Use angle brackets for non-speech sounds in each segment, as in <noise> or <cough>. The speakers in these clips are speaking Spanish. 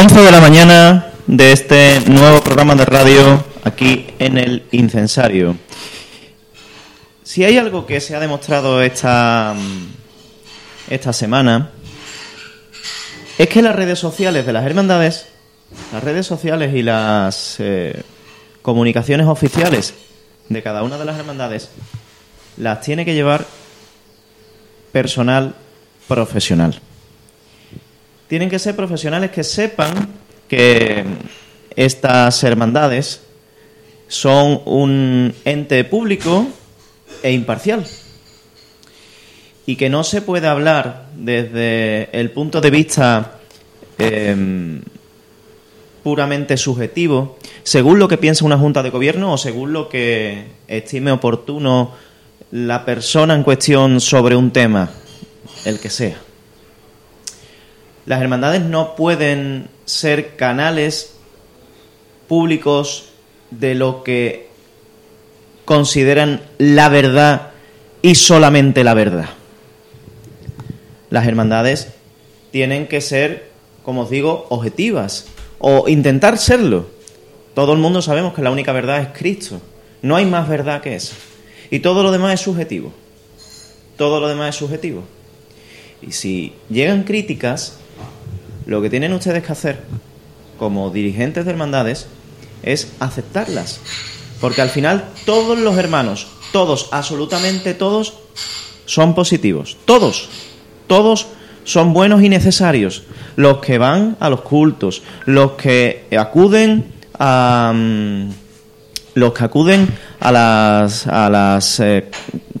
11 de la mañana de este nuevo programa de radio aquí en el incensario. Si hay algo que se ha demostrado esta, esta semana, es que las redes sociales de las hermandades, las redes sociales y las eh, comunicaciones oficiales de cada una de las hermandades, las tiene que llevar personal profesional tienen que ser profesionales que sepan que estas hermandades son un ente público e imparcial y que no se puede hablar desde el punto de vista em, puramente subjetivo, según lo que piensa una junta de gobierno o según lo que estime oportuno la persona en cuestión sobre un tema, el que sea. Las hermandades no pueden ser canales públicos de lo que consideran la verdad y solamente la verdad. Las hermandades tienen que ser, como os digo, objetivas o intentar serlo. Todo el mundo sabemos que la única verdad es Cristo. No hay más verdad que esa. Y todo lo demás es subjetivo. Todo lo demás es subjetivo. Y si llegan críticas, lo que tienen ustedes que hacer como dirigentes de hermandades es aceptarlas. Porque al final todos los hermanos, todos, absolutamente todos, son positivos. Todos, todos son buenos y necesarios. Los que van a los cultos, los que acuden a... Mm, los que acuden a las, a las eh,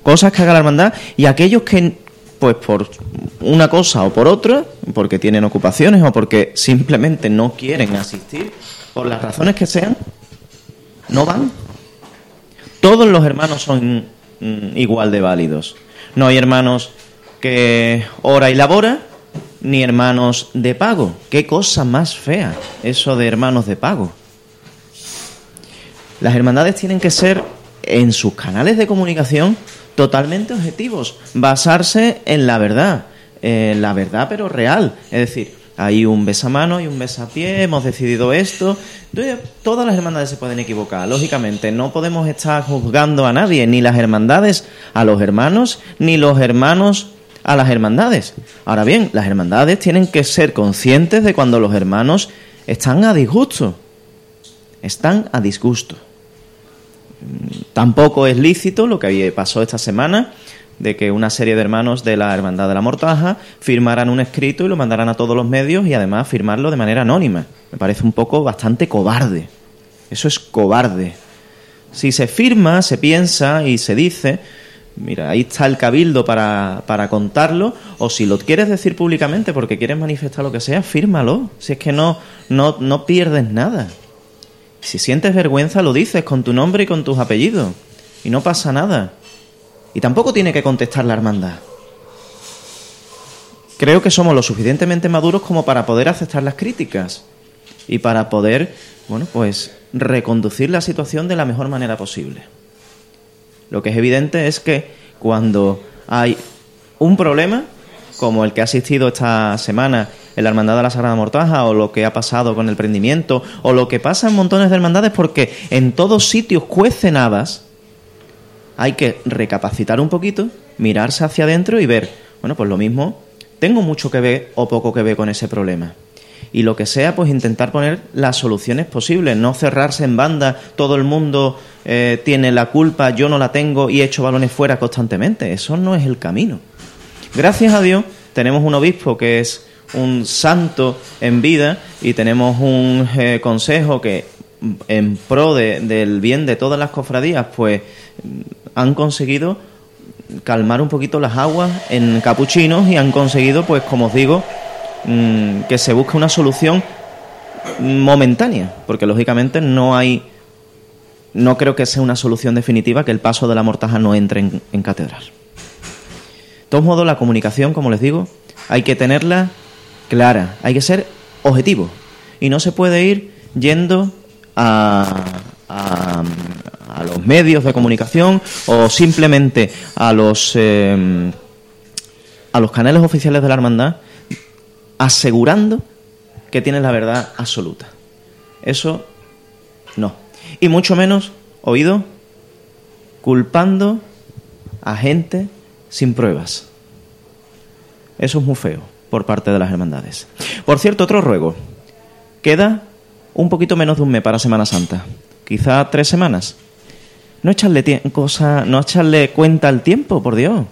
cosas que haga la hermandad y aquellos que pues por una cosa o por otra, porque tienen ocupaciones o porque simplemente no quieren asistir, por las razones que sean, no van. Todos los hermanos son mm, igual de válidos. No hay hermanos que ora y labora, ni hermanos de pago. Qué cosa más fea eso de hermanos de pago. Las hermandades tienen que ser en sus canales de comunicación totalmente objetivos, basarse en la verdad, en la verdad pero real. Es decir, hay un besamano y un besapié, hemos decidido esto. todas las hermandades se pueden equivocar, lógicamente. No podemos estar juzgando a nadie, ni las hermandades a los hermanos, ni los hermanos a las hermandades. Ahora bien, las hermandades tienen que ser conscientes de cuando los hermanos están a disgusto. Están a disgusto. Tampoco es lícito lo que pasó esta semana de que una serie de hermanos de la Hermandad de la Mortaja firmaran un escrito y lo mandaran a todos los medios y además firmarlo de manera anónima. Me parece un poco bastante cobarde. Eso es cobarde. Si se firma, se piensa y se dice, mira, ahí está el cabildo para, para contarlo, o si lo quieres decir públicamente porque quieres manifestar lo que sea, fírmalo. Si es que no, no, no pierdes nada. Si sientes vergüenza, lo dices con tu nombre y con tus apellidos. Y no pasa nada. Y tampoco tiene que contestar la hermandad. Creo que somos lo suficientemente maduros como para poder aceptar las críticas y para poder, bueno, pues reconducir la situación de la mejor manera posible. Lo que es evidente es que cuando hay un problema, como el que ha asistido esta semana en la Hermandad de la Sagrada Mortaja o lo que ha pasado con el prendimiento o lo que pasa en montones de hermandades porque en todos sitios cuecen habas, hay que recapacitar un poquito, mirarse hacia adentro y ver, bueno, pues lo mismo, tengo mucho que ver o poco que ver con ese problema. Y lo que sea, pues intentar poner las soluciones posibles, no cerrarse en banda, todo el mundo eh, tiene la culpa, yo no la tengo y echo balones fuera constantemente. Eso no es el camino. Gracias a Dios tenemos un obispo que es un santo en vida y tenemos un eh, consejo que en pro del bien de todas las cofradías pues han conseguido calmar un poquito las aguas en capuchinos y han conseguido pues como os digo mm, que se busque una solución momentánea porque lógicamente no hay no creo que sea una solución definitiva que el paso de la mortaja no entre en, en catedral. De todos modos la comunicación como les digo hay que tenerla clara, hay que ser objetivo y no se puede ir yendo a, los medios de comunicación o simplemente a los, em, a los canales oficiales de la hermandad asegurando que tienen la verdad absoluta. Eso no. Y mucho menos, oído, culpando a gente sin pruebas. Eso es muy feo por parte de las hermandades. Por cierto, otro ruego. Queda un poquito menos de un mes para Semana Santa. Quizá tres semanas. No echarle, cosa, no echarle cuenta al tiempo, por Dios.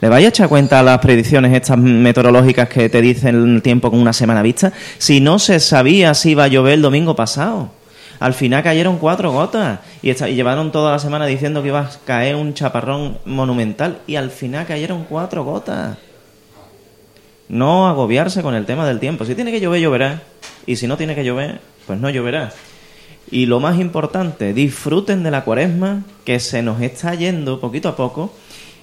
¿Le vaya a echar cuenta a las predicciones estas meteorológicas que te dicen el tiempo con una semana vista? Si no se sabía si iba a llover el domingo pasado. Al final cayeron cuatro gotas y, y, llevaron toda la semana diciendo que iba a caer un chaparrón monumental y al final cayeron cuatro gotas. No agobiarse con el tema del tiempo. Si tiene que llover, lloverá. Y si no tiene que llover, pues no lloverá. Y lo más importante, disfruten de la cuaresma que se nos está yendo poquito a poco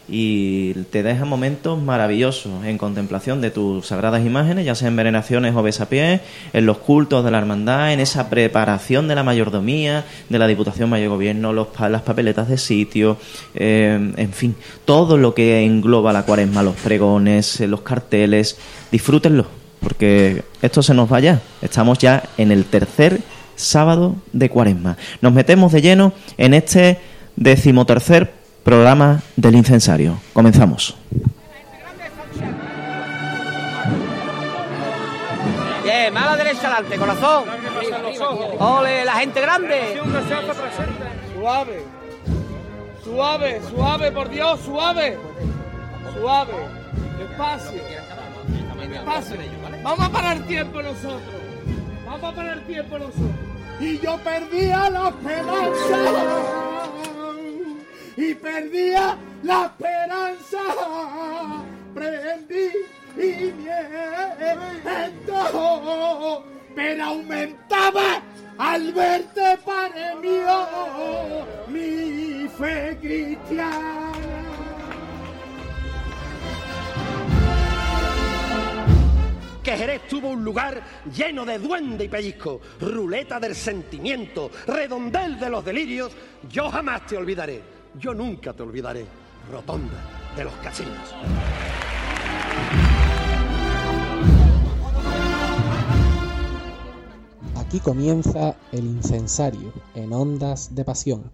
y te deja momentos maravillosos en contemplación de tus sagradas imágenes, ya sea en venenaciones o besapiés, en los cultos de la hermandad, en esa preparación de la mayordomía, de la Diputación Mayor Gobierno, las papeletas de sitio, eh, en fin, todo lo que engloba la cuaresma, los pregones, los carteles, disfrútenlo, porque esto se nos va ya. Estamos ya en el tercer sábado de cuaresma. Nos metemos de lleno en este decimotercer programa del incensario. Comenzamos. Bien, mala derecha adelante, corazón. Ole, la gente grande. Suave. Suave, suave, por Dios, suave. Suave. Despacio. Despacio. Vamos a parar tiempo nosotros. Vamos a parar tiempo nosotros. Y yo perdía la esperanza. Y perdía la esperanza. Prendí y miento. Pero aumentaba al verte, Padre mío, mi fe cristiana. que Jerez tuvo un lugar lleno de duende y pellizco, ruleta del sentimiento, redondel de los delirios, yo jamás te olvidaré, yo nunca te olvidaré, rotonda de los casinos. Aquí comienza el incensario en ondas de pasión.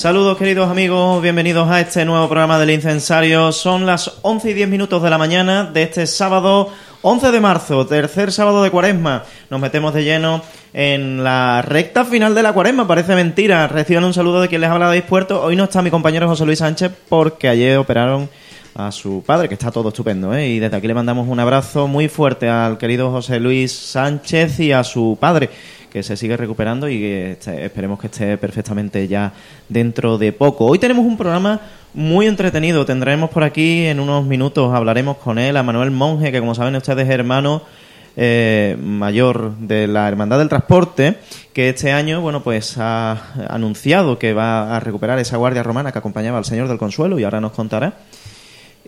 Saludos queridos amigos, bienvenidos a este nuevo programa del incensario. Son las 11 y 10 minutos de la mañana de este sábado 11 de marzo, tercer sábado de cuaresma. Nos metemos de lleno en la recta final de la cuaresma, parece mentira. Reciban un saludo de quien les habla de Puerto. Hoy no está mi compañero José Luis Sánchez porque ayer operaron a su padre, que está todo estupendo, ¿eh? Y desde aquí le mandamos un abrazo muy fuerte al querido José Luis Sánchez y a su padre, que se sigue recuperando y que esperemos que esté perfectamente ya dentro de poco. Hoy tenemos un programa muy entretenido. Tendremos por aquí en unos minutos, hablaremos con él, a Manuel Monge, que como saben ustedes es hermano eh, mayor de la Hermandad del Transporte, que este año, bueno, pues ha anunciado que va a recuperar esa guardia romana que acompañaba al Señor del Consuelo y ahora nos contará.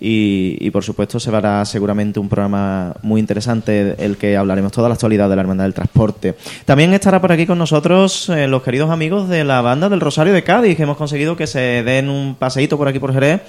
Y, por supuesto se verá seguramente un programa muy interesante el que hablaremos toda la actualidad de la Hermandad del Transporte. También estará por aquí con nosotros eh, los queridos amigos de la banda del Rosario de Cádiz, que hemos conseguido que se den un paseíto por aquí por Jerez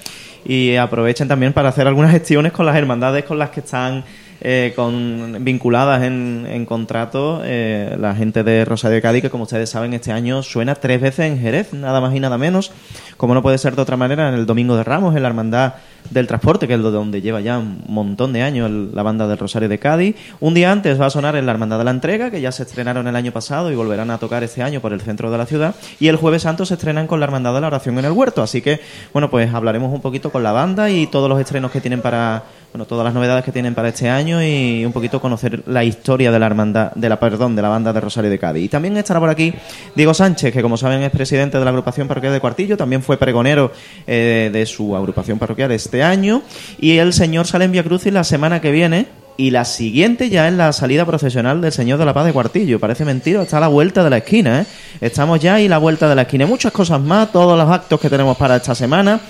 y aprovechen también para hacer algunas gestiones con las hermandades con las que están eh, con, vinculadas en, en contrato eh, la gente de Rosario de Cádiz, que como ustedes saben este año suena tres veces en Jerez, nada más y nada menos, como no puede ser de otra manera, en el Domingo de Ramos, en la Hermandad del Transporte, que es donde lleva ya un montón de años la banda del Rosario de Cádiz. Un día antes va a sonar en la Hermandad de la Entrega, que ya se estrenaron el año pasado y volverán a tocar este año por el centro de la ciudad. Y el Jueves Santo se estrenan con la Hermandad de la Oración en el Huerto. Así que, bueno, pues hablaremos un poquito con la banda y todos los estrenos que tienen para, bueno, todas las novedades que tienen para este año y un poquito conocer la historia de la hermandad, de la, perdón, de la banda de Rosario de Cádiz. Y también estará por aquí Diego Sánchez, que como saben es presidente de la agrupación parroquial de Cuartillo, también fue pregonero eh, de su agrupación parroquial año. Y el señor sale en Via Crucis la semana que viene. Y la siguiente ya es la salida procesional del Señor de la Paz de Cuartillo. Parece mentira, está a la vuelta de la esquina, ¿eh? Estamos ya y la vuelta de la esquina. Muchas cosas más, todos los actos que tenemos para esta semana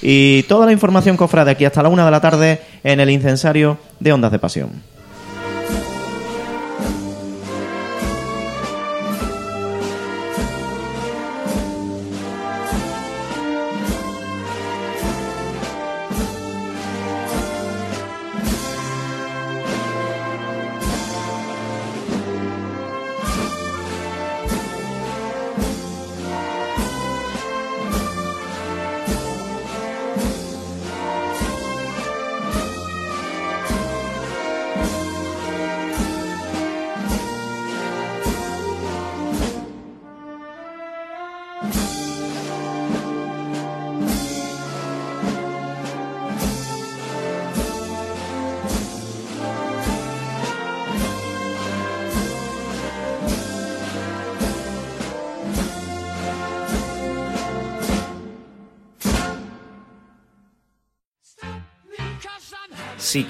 y toda la información cofra de aquí hasta la una de la tarde en el incensario de Ondas de Pasión.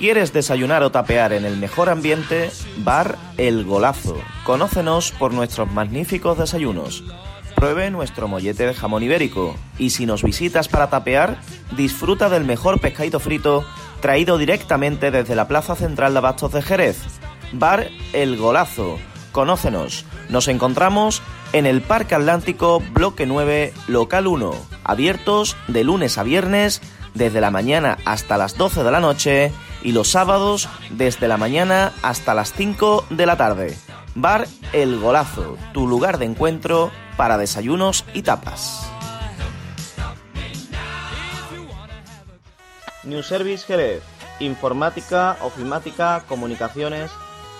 Quieres desayunar o tapear en el mejor ambiente, Bar El Golazo. Conócenos por nuestros magníficos desayunos. Pruebe nuestro mollete de jamón ibérico. Y si nos visitas para tapear, disfruta del mejor pescadito frito traído directamente desde la Plaza Central de Abastos de Jerez. Bar El Golazo. Conócenos. Nos encontramos en el Parque Atlántico, Bloque 9, Local 1. Abiertos de lunes a viernes desde la mañana hasta las 12 de la noche y los sábados desde la mañana hasta las 5 de la tarde. Bar El Golazo, tu lugar de encuentro para desayunos y tapas. New Service Jerez, informática, ofimática, comunicaciones.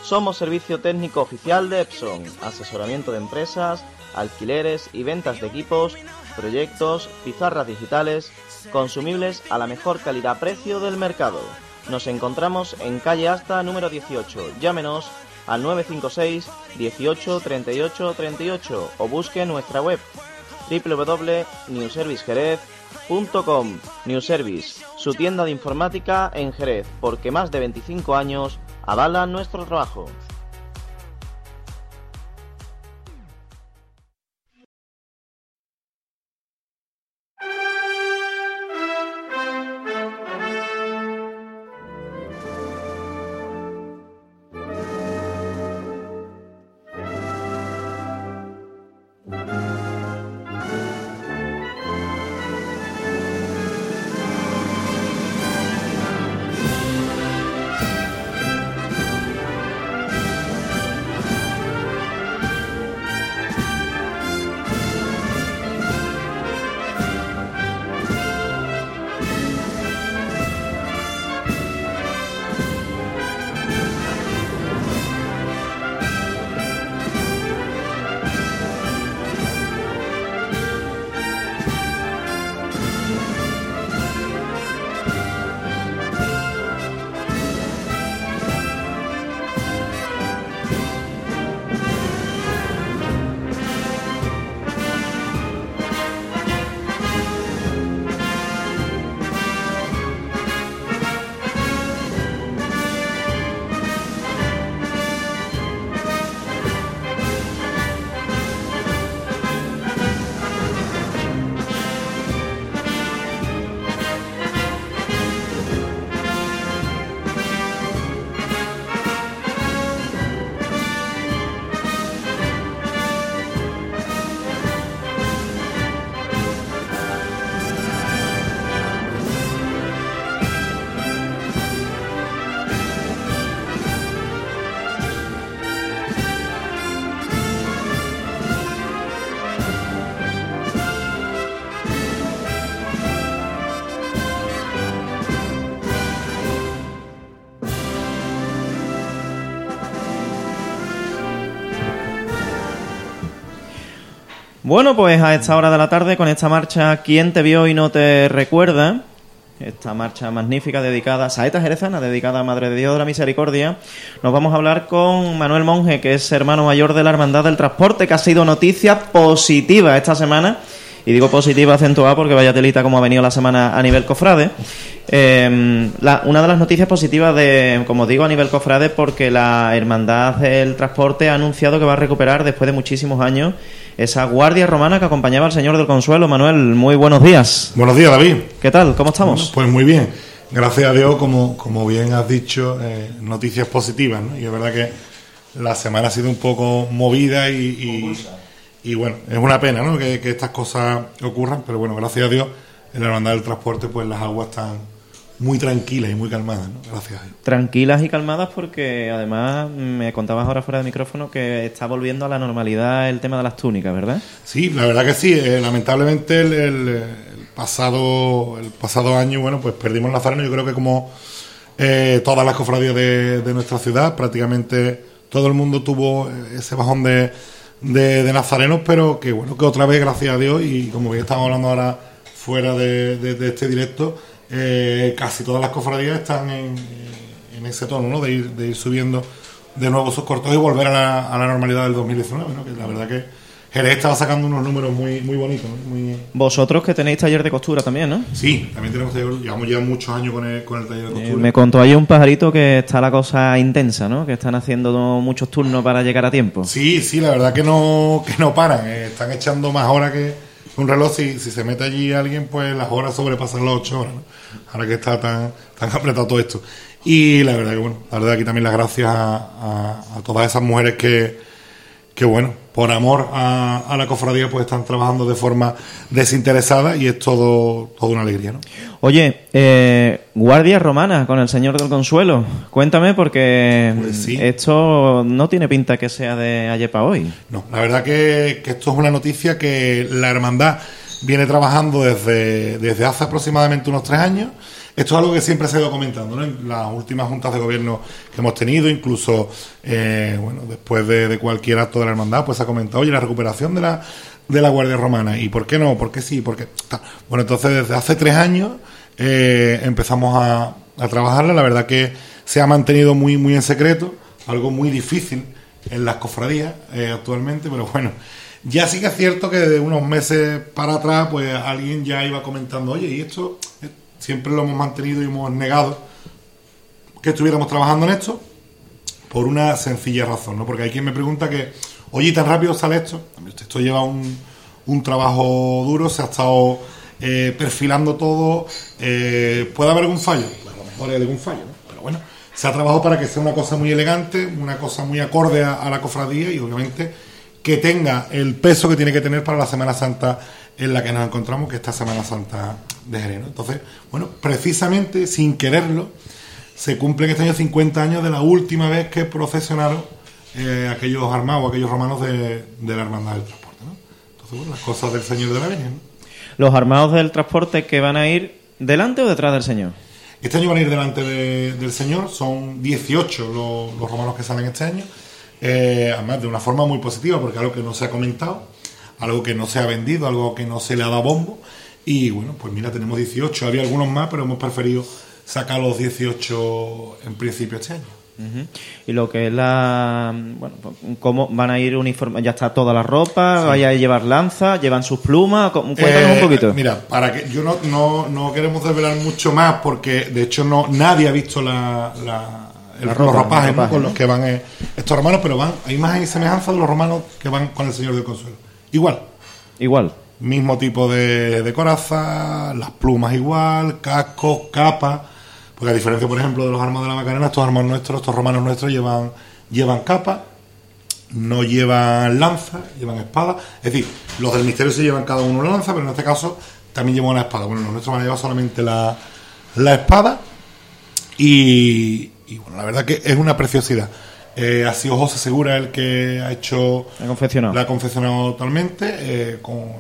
Somos servicio técnico oficial de Epson, asesoramiento de empresas, alquileres y ventas de equipos, proyectos, pizarras digitales, consumibles a la mejor calidad-precio del mercado. Nos encontramos en calle Asta número 18. Llámenos al 956 18 38 38 o busque nuestra web www.newservicejerez.com New Service, su tienda de informática en Jerez, porque más de 25 años avalan nuestro trabajo. Bueno, pues a esta hora de la tarde, con esta marcha ¿Quién te vio y no te recuerda? Esta marcha magnífica dedicada a Saeta Jerezana, dedicada a Madre de Dios de la Misericordia, nos vamos a hablar con Manuel Monge, que es hermano mayor de la Hermandad del Transporte, que ha sido noticia positiva esta semana. Y digo positiva acentuada porque vaya telita como ha venido la semana a nivel cofrade. Eh, la- una de las noticias positivas de, como digo, a nivel cofrade, porque la Hermandad del Transporte ha anunciado que va a recuperar después de muchísimos años esa guardia romana que acompañaba al Señor del Consuelo. Manuel, muy buenos días. Buenos días, David. ¿Qué tal? ¿Cómo estamos? Pues muy bien. Gracias a Dios, como, como bien has dicho, eh, noticias positivas. ¿no? Y es verdad que la semana ha sido un poco movida y, y- y, bueno, es una pena ¿no? que, que estas cosas ocurran, pero bueno, gracias a Dios, en la hermandad del transporte, pues las aguas están muy tranquilas y muy calmadas. ¿no? Gracias a Dios. Tranquilas y calmadas porque además me contabas ahora fuera de micrófono que está volviendo a la normalidad el tema de las túnicas, ¿verdad? Sí, la verdad que sí. eh, lamentablemente el, el- el pasado el pasado año, bueno, pues perdimos Nazareno. Yo creo que como eh, todas las cofradías de, de nuestra ciudad, prácticamente todo el mundo tuvo eh, ese bajón de, de, de nazarenos, pero que bueno, que otra vez, gracias a Dios, y como bien estamos hablando ahora fuera de, de- de este directo, eh, casi todas las cofradías están en, en ese tono, ¿no? De ir, de ir subiendo de nuevo sus cortos y volver a la, a la normalidad del 2019, ¿no? Que la verdad que Jerez estaba sacando unos números muy, muy bonitos, ¿no? Muy, Vosotros que tenéis taller de costura también, ¿no? Sí, también tenemos taller- llevamos ya muchos años con el, con el taller de Eh, costura. me contó ahí un pajarito que está la cosa intensa, ¿no? Que están haciendo muchos turnos para llegar a tiempo. Sí, sí, la verdad que no, que no paran. eh, están echando más horas que un reloj. Si, si se mete allí alguien, pues las horas sobrepasan las 8 horas. Ahora que está tan, tan apretado todo esto. Y la verdad que, bueno, la verdad aquí también las gracias a- a todas esas mujeres que, que bueno, por amor a, a la cofradía, pues están trabajando de forma desinteresada y es todo, todo una alegría, ¿no? Oye, eh, Guardia Romana con el Señor del Consuelo. Cuéntame porque Pues sí. esto no tiene pinta que sea de ayer para hoy. No, la verdad que, que esto es una noticia que la hermandad viene trabajando desde, desde hace aproximadamente unos tres años. Esto es algo que siempre se ha ido comentando ¿no? en las últimas juntas de gobierno que hemos tenido, incluso eh, bueno, después de, cualquier acto de la hermandad, pues se ha comentado, oye, la recuperación de la, de la Guardia Romana. ¿Y por qué no? ¿Por qué sí? Porque Bueno, entonces desde hace tres años eh, empezamos a, a trabajarla. La verdad que se ha mantenido muy, muy en secreto, algo muy difícil en las cofradías eh, actualmente, pero bueno, ya sí que es cierto que de unos meses para atrás, pues alguien ya iba comentando, oye, y esto siempre lo hemos mantenido y hemos negado que estuviéramos trabajando en esto por una sencilla razón, ¿no? Porque hay quien me pregunta que, oye, ¿y tan rápido sale esto? Esto lleva un, un trabajo duro, se ha estado eh, perfilando todo. eh, ¿Puede haber algún fallo? Pues a lo mejor hay algún fallo, ¿no? Pero bueno, se ha trabajado para que sea una cosa muy elegante, una cosa muy acorde a, la cofradía y obviamente que tenga el peso que tiene que tener para la Semana Santa en la que nos encontramos, que es esta Semana Santa de Jerez. ¿no? Entonces, bueno, precisamente sin quererlo, se cumplen este año 50 años de la última vez que procesionaron eh, aquellos armados, aquellos romanos de, de la Hermandad del Transporte. ¿no? Entonces, bueno, las cosas del Señor de la. ¿no? Los armados del transporte que van a ir delante o detrás del Señor. Este año van a ir delante de- del Señor, son 18 los, los romanos que salen este año, eh, además de una forma muy positiva, porque algo que no se ha comentado, algo que no se ha vendido, algo que no se le ha dado bombo, y bueno, pues mira, tenemos 18, había algunos más, pero hemos preferido sacar los 18 en principio este año. Y lo que es la. Bueno, pues, ¿cómo van a ir uniforme? ¿Ya está toda la ropa? ¿Vaya a llevar lanza? ¿Llevan sus plumas? ¿Cómo- Cuéntanos Eh, un poquito. Mira, para que yo no, no, no queremos desvelar mucho más porque de hecho no nadie ha visto la, la- el- La ropa, los ropajes con los que van eh, estos romanos, pero van hay más semejanza de los romanos que van con el Señor del Consuelo. Igual, Igual. Mismo tipo de, de coraza, las plumas igual, cascos, capas. Porque a diferencia, por ejemplo, de los armas de la Macarena, estos armas nuestros, estos romanos nuestros llevan, llevan capa, no llevan lanza, llevan espada. Es decir, los del misterio sí llevan cada uno una lanza, pero en este caso también llevan una espada. Bueno, los nuestros van a llevar solamente la, la espada. Y, y, bueno, la verdad que es una preciosidad. Eh, ha sido José Segura el que ha hecho Ha confeccionado. la ha confeccionado totalmente, eh, con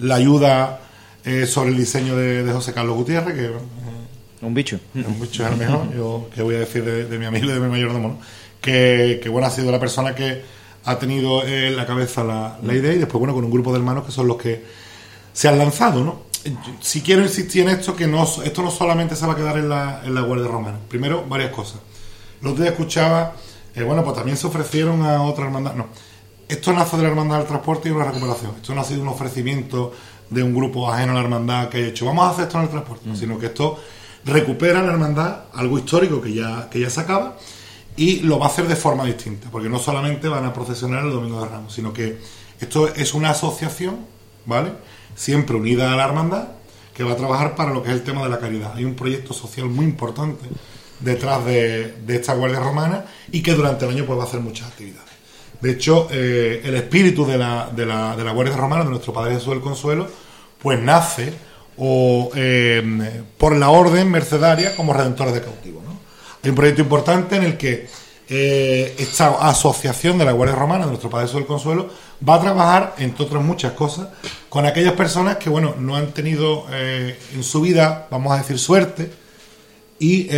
la ayuda eh, sobre el diseño de, de José Carlos Gutiérrez, que eh, Un bicho. es un bicho es el mejor, <laughs> yo que voy a decir de, de mi amigo y de mi mayordomo, ¿no? que, que bueno, ha sido la persona que ha tenido en la cabeza la, la idea y después, bueno, con un grupo de hermanos que son los que se han lanzado, ¿no? Si quiero insistir en esto, que no, esto no solamente se va a quedar en la, en la Guardia Romana. Primero, varias cosas. Los otro día escuchaba, eh, bueno, pues también se ofrecieron a otra hermandad. No, esto nace de la Hermandad del Transporte y una recuperación. Esto no ha sido un ofrecimiento de un grupo ajeno a la hermandad que haya hecho, vamos a hacer esto en el transporte, sino que esto recupera la hermandad, algo histórico que ya, que ya se acaba, y lo va a hacer de forma distinta, porque no solamente van a procesionar el Domingo de Ramos, sino que esto es una asociación, ¿vale? Siempre unida a la hermandad, que va a trabajar para lo que es el tema de la caridad. Hay un proyecto social muy importante detrás de, de esta Guardia Romana y que durante el año pues, va a hacer muchas actividades. De hecho, eh, el espíritu de la, de, la, de la Guardia Romana, de nuestro Padre Jesús del Consuelo, pues nace o, eh, por la orden mercedaria como redentores de cautivos. ¿no? Hay un proyecto importante en el que eh, esta asociación de la Guardia Romana, de nuestro Padre Jesús del Consuelo, va a trabajar, entre otras muchas cosas, con aquellas personas que, bueno, no han tenido en su vida, vamos a decir, suerte, y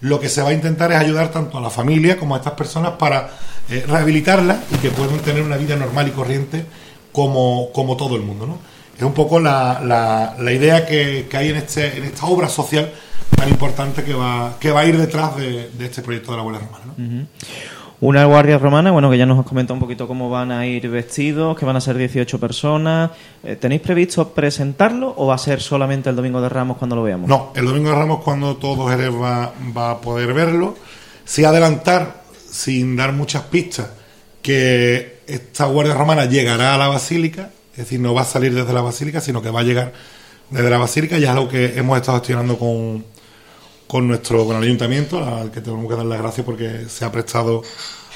lo que se va a intentar es ayudar tanto a la familia como a estas personas para eh, rehabilitarla y que puedan tener una vida normal y corriente como, como todo el mundo. ¿no? Es un poco la, la, idea que, que, hay en, este, en esta obra social tan importante que va, que va a ir detrás de, de este proyecto de la Guardia Romana. ¿no? Una guardia romana, bueno, que ya nos has comentado un poquito cómo van a ir vestidos, que van a ser 18 personas. Eh, ¿Tenéis previsto presentarlo o va a ser solamente el Domingo de Ramos cuando lo veamos? No, el Domingo de Ramos cuando todo Jerez va, va a poder verlo. Si adelantar sin dar muchas pistas, que esta Guardia Romana llegará a la Basílica, es decir, no va a salir desde la Basílica, sino que va a llegar desde la Basílica, ya es algo que hemos estado gestionando con, con nuestro con el ayuntamiento, al que tenemos que dar las gracias porque se ha prestado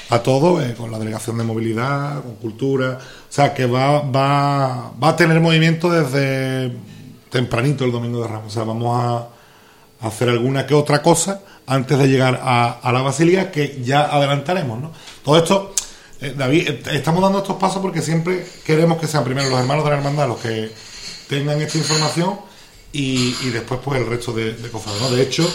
a todo, eh, con la delegación de movilidad, con cultura, o sea que va, va, va a tener movimiento desde tempranito el domingo de Ramos, o sea, vamos a hacer alguna que otra cosa antes de llegar a, la Basílica, que ya adelantaremos. ¿no? Todo esto, eh, David, eh, estamos dando estos pasos porque siempre queremos que sean primero los hermanos de la hermandad los que tengan esta información y, después pues el resto de, de cofrades. ¿no? De hecho,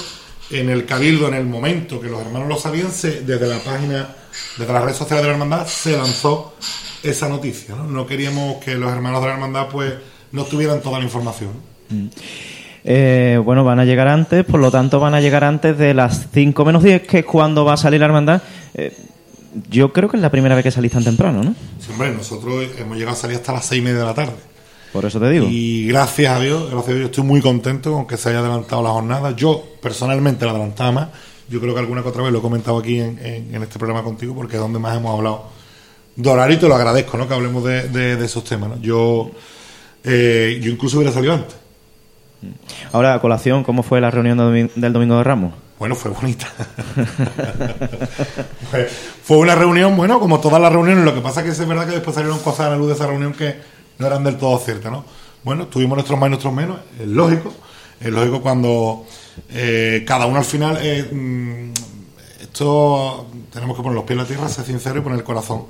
en el Cabildo, en el momento que los hermanos lo sabían, desde la página, desde las redes sociales de la hermandad, se lanzó esa noticia. ¿no? no queríamos que los hermanos de la hermandad pues no tuvieran toda la información. Mm. Eh, bueno, van a llegar antes, por lo tanto van a llegar antes de las 5 menos 10, que es cuando va a salir la hermandad. Eh, yo creo que es la primera vez que salís tan temprano, ¿no? Sí, hombre, nosotros hemos llegado a salir hasta las 6 y media de la tarde. Por eso te digo. Y gracias a Dios, gracias a Dios, estoy muy contento con que se haya adelantado la jornada. Yo personalmente la adelantaba más. Yo creo que alguna que otra vez lo he comentado aquí en, este programa contigo, porque es donde más hemos hablado de horario y te lo agradezco, ¿no? Que hablemos de, esos temas, ¿no? Yo, eh, yo incluso hubiera salido antes Ahora, a colación, ¿cómo fue la reunión del Domingo de Ramos? Bueno, fue bonita. <laughs> fue una reunión, bueno, como todas las reuniones, lo que pasa es que es verdad que después salieron cosas a la luz de esa reunión que no eran del todo ciertas, ¿no? Bueno, tuvimos nuestros más y nuestros menos, es lógico, es lógico cuando eh, cada uno al final, eh, mm, esto tenemos que poner los pies en la tierra, ser sincero y poner el corazón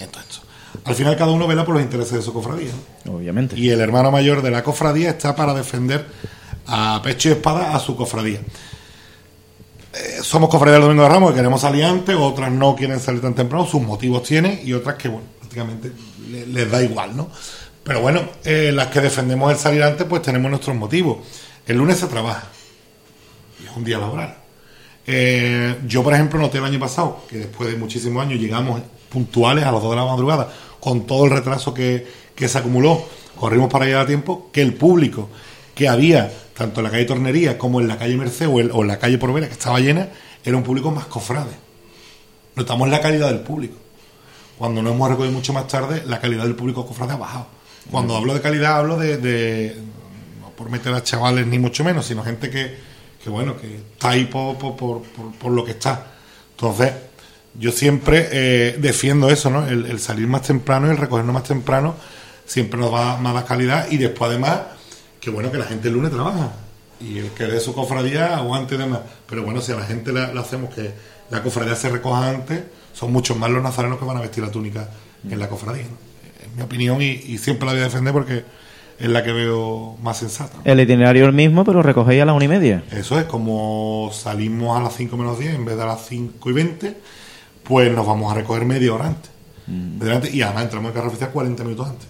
en todo esto. Al final cada uno vela por los intereses de su cofradía. Obviamente. Y el hermano mayor de la cofradía está para defender a pecho y espada a su cofradía. Eh, somos cofradía del Domingo de Ramos que queremos salir antes, otras no quieren salir tan temprano, sus motivos tienen y otras que, bueno, prácticamente les, da igual, ¿no? Pero bueno, eh, las que defendemos el salir antes, pues tenemos nuestros motivos. El lunes se trabaja y es un día laboral. Eh, yo, por ejemplo, noté el año pasado que después de muchísimos años llegamos puntuales a las 2 de la madrugada, con todo el retraso que, se acumuló, corrimos para llegar a tiempo, que el público que había, tanto en la calle Tornería como en la calle Merced o, en la calle Porvera, que estaba llena, era un público más cofrade. Notamos la calidad del público. Cuando nos hemos recogido mucho más tarde, la calidad del público cofrade ha bajado. Cuando hablo de calidad, hablo de, no por meter a chavales ni mucho menos, sino gente que, que bueno, que está ahí por, por, por, lo que está. Entonces, yo siempre eh, defiendo eso, ¿no? El, salir más temprano y el recogernos más temprano siempre nos da más calidad y después además, que bueno que la gente el lunes trabaja y el que de su cofradía aguante y demás. Pero bueno, si a la gente le, hacemos que la cofradía se recoja antes, son muchos más los nazarenos que van a vestir la túnica en la cofradía. Mi opinión y, siempre la voy a defender porque es la que veo más sensata. El itinerario es el mismo, pero recogéis a las una y media. Eso es, como salimos a las 5 menos 10 en vez de a las 5 y 20 pues nos vamos a recoger media hora antes. de delante, y además entramos en carrera oficial 40 minutos antes.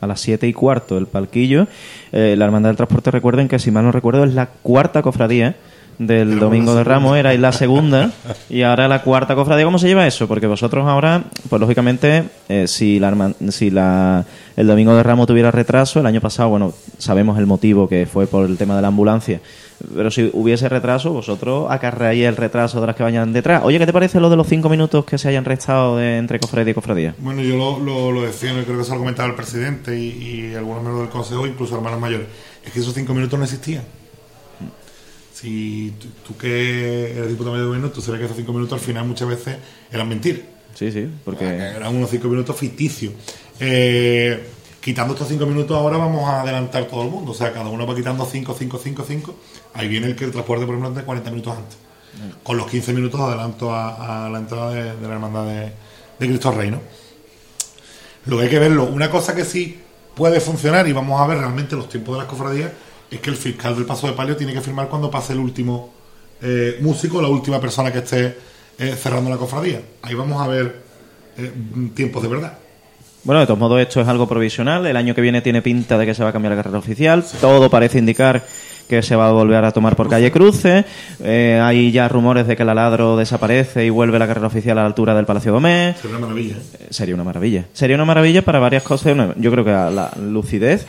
A las 7 y cuarto el palquillo. Eh, la Hermandad del Transporte, recuerden que si mal no recuerdo es la cuarta cofradía del Domingo de Ramos, era y la segunda y ahora la cuarta cofradía. ¿Cómo se lleva eso? Porque vosotros ahora, pues lógicamente, eh, si, la, si la, el Domingo de Ramos tuviera retraso, el año pasado, bueno, sabemos el motivo que fue por el tema de la ambulancia, pero si hubiese retraso, vosotros acarreáis el retraso de las que vayan detrás. Oye, ¿qué te parece lo de los cinco minutos que se hayan restado de, entre cofradía y cofradía? Bueno, yo lo, lo, lo decía, y creo que se lo comentaba el presidente y, y algunos miembros del consejo, incluso hermanos mayores. Es que esos cinco minutos no existían. Si tú, tú que eres diputado de gobierno, tú sabes que esos cinco minutos al final muchas veces eran mentiras. Sí, sí, porque... Eran unos cinco minutos ficticios. Eh, quitando estos cinco minutos ahora vamos a adelantar todo el mundo. O sea, cada uno va quitando cinco, cinco, cinco, cinco. Ahí viene el que el transporte, por ejemplo, de 40 minutos antes. Con los 15 minutos adelanto a, a la entrada de, de la hermandad de, de Cristo Rey, ¿no? Lo que hay que verlo. Una cosa que sí puede funcionar y vamos a ver realmente los tiempos de las cofradías es que el fiscal del paso de palio tiene que firmar cuando pase el último eh, músico, la última persona que esté eh, cerrando la cofradía. Ahí vamos a ver eh, tiempos de verdad. Bueno, de todos modos, esto es algo provisional. El año que viene tiene pinta de que se va a cambiar la carrera oficial. Todo parece indicar que se va a volver a tomar por calle Cruce. Eh, hay ya rumores de que el aladro desaparece y vuelve la carrera oficial a la altura del Palacio Domé. Sería una maravilla. ¿eh? Sería una maravilla. Sería una maravilla para varias cosas. Yo creo que a la lucidez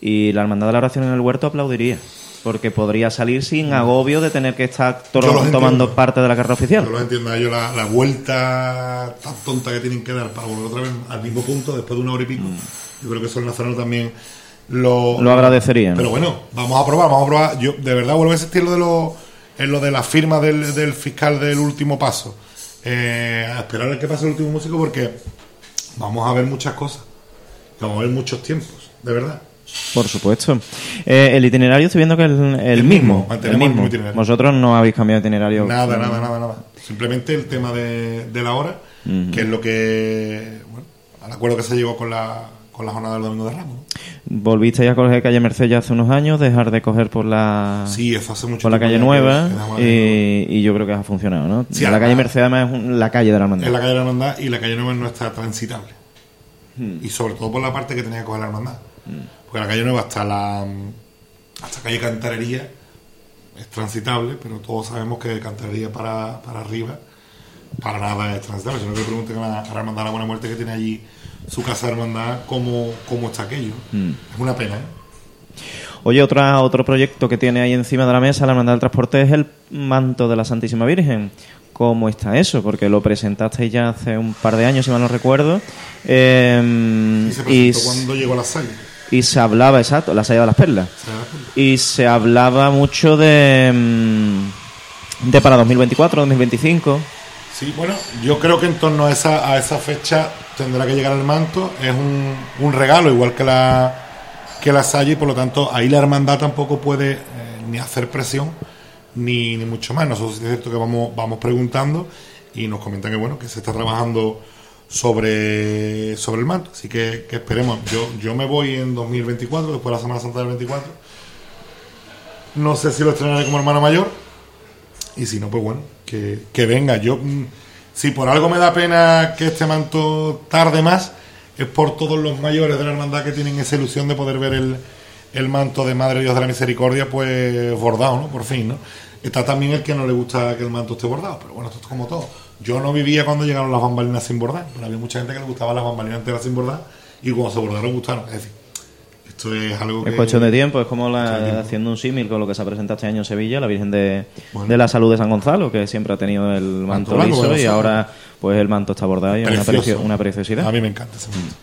y la Hermandad de la Oración en el Huerto aplaudiría. Porque podría salir sin agobio de tener que estar to- Yo los entiendo. tomando parte de la carrera oficial. Yo lo entiendo ellos la, la vuelta tan tonta que tienen que dar para volver otra vez al mismo punto después de una hora y pico. Yo creo que eso el nazareno también lo, Lo agradecería, ¿no? Pero bueno, vamos a probar, vamos a probar. Yo de verdad vuelvo a insistir lo de lo, en lo de la firma del, del fiscal del último paso. Eh, a esperar a que pase el último músico porque vamos a ver muchas cosas. Vamos a ver muchos tiempos, de verdad. Por supuesto. Eh, el itinerario estoy viendo que es el, el El mismo. mismo, El mismo. itinerario. Vosotros no habéis cambiado de itinerario. Nada, nada, nada, nada. Simplemente el tema de, de la hora, que es lo que. Bueno, al acuerdo que se llegó con la, con la jornada del Domingo de Ramos. Volvisteis a coger calle Merced ya hace unos años, dejar de coger por la Sí, eso hace mucho por la calle Nueva que- que y, y yo creo que ha funcionado, ¿no? Sí, la además- calle Merced además es un- la calle de la hermandad. Es la calle de la hermandad y la calle Nueva no está transitable. Y sobre todo por la parte que tenía que coger la hermandad. Porque la calle Nueva hasta la hasta calle Cantarería es transitable, pero todos sabemos que Cantarería para, para arriba para nada es transitable. Si no que pregunten a la, hermandad de la Buena Muerte que tiene allí su casa de hermandad, cómo, cómo está aquello. Es una pena, ¿eh? Oye, otra, otro proyecto que tiene ahí encima de la mesa la hermandad del transporte es el manto de la Santísima Virgen. ¿Cómo está eso? Porque lo presentasteis ya hace un par de años, si mal no recuerdo. Eh, Y se y, presentó cuando llegó a la salle. Y se hablaba, exacto, la salida de las perlas. Y se hablaba mucho de, mm, de para 2024, 2025. Sí, bueno, yo creo que en torno a esa, a esa fecha tendrá que llegar el manto. Es un, un regalo, igual que la, que la Salle, y por lo tanto ahí la hermandad tampoco puede eh, ni hacer presión, ni, ni mucho más. Nosotros es cierto que vamos, vamos preguntando y nos comentan que bueno, que se está trabajando sobre, sobre el manto. Así que, esperemos. Yo, yo me voy en 2024, después de la Semana Santa del 24. No sé si lo estrenaré como hermano mayor. Y si no, pues bueno, que, que venga. Yo, mm, si por algo me da pena que este manto tarde más, es por todos los mayores de la hermandad que tienen esa ilusión de poder ver el, el manto de Madre Dios de la Misericordia, pues bordado, ¿no? Por fin, ¿no? Está también el que no le gusta que el manto esté bordado, pero bueno, esto es como todo. Yo no vivía cuando llegaron las bambalinas sin bordar, pero había mucha gente que le gustaban las bambalinas enteras sin bordar y cuando se bordaron gustaron. Es decir, esto es algo que... Es cuestión de tiempo, es como la- haciendo un símil con lo que se ha presentado este año en Sevilla, la Virgen de, Bueno. de la Salud de San Gonzalo, que siempre ha tenido el manto, liso y ahora pues el manto está bordado y es una, una preciosidad. A mí me encanta ese manto.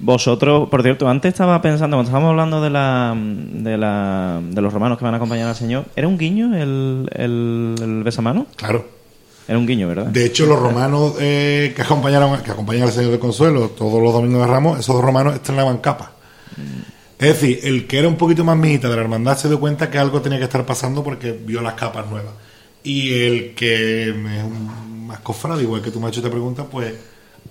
Vosotros, por cierto, antes estaba pensando, cuando estábamos hablando de la, de la de los romanos que van a acompañar al Señor, ¿era un guiño el, el, el besamano? Claro. Era un guiño, ¿verdad? De hecho, los romanos eh, que acompañaron que acompañan al Señor del Consuelo todos los domingos de Ramos, esos romanos estrenaban capa. Es decir, el que era un poquito más mijita de la hermandad se dio cuenta que algo tenía que estar pasando porque vio las capas nuevas. Y el que es un más cofrado, igual que tú me has hecho esta pregunta, pues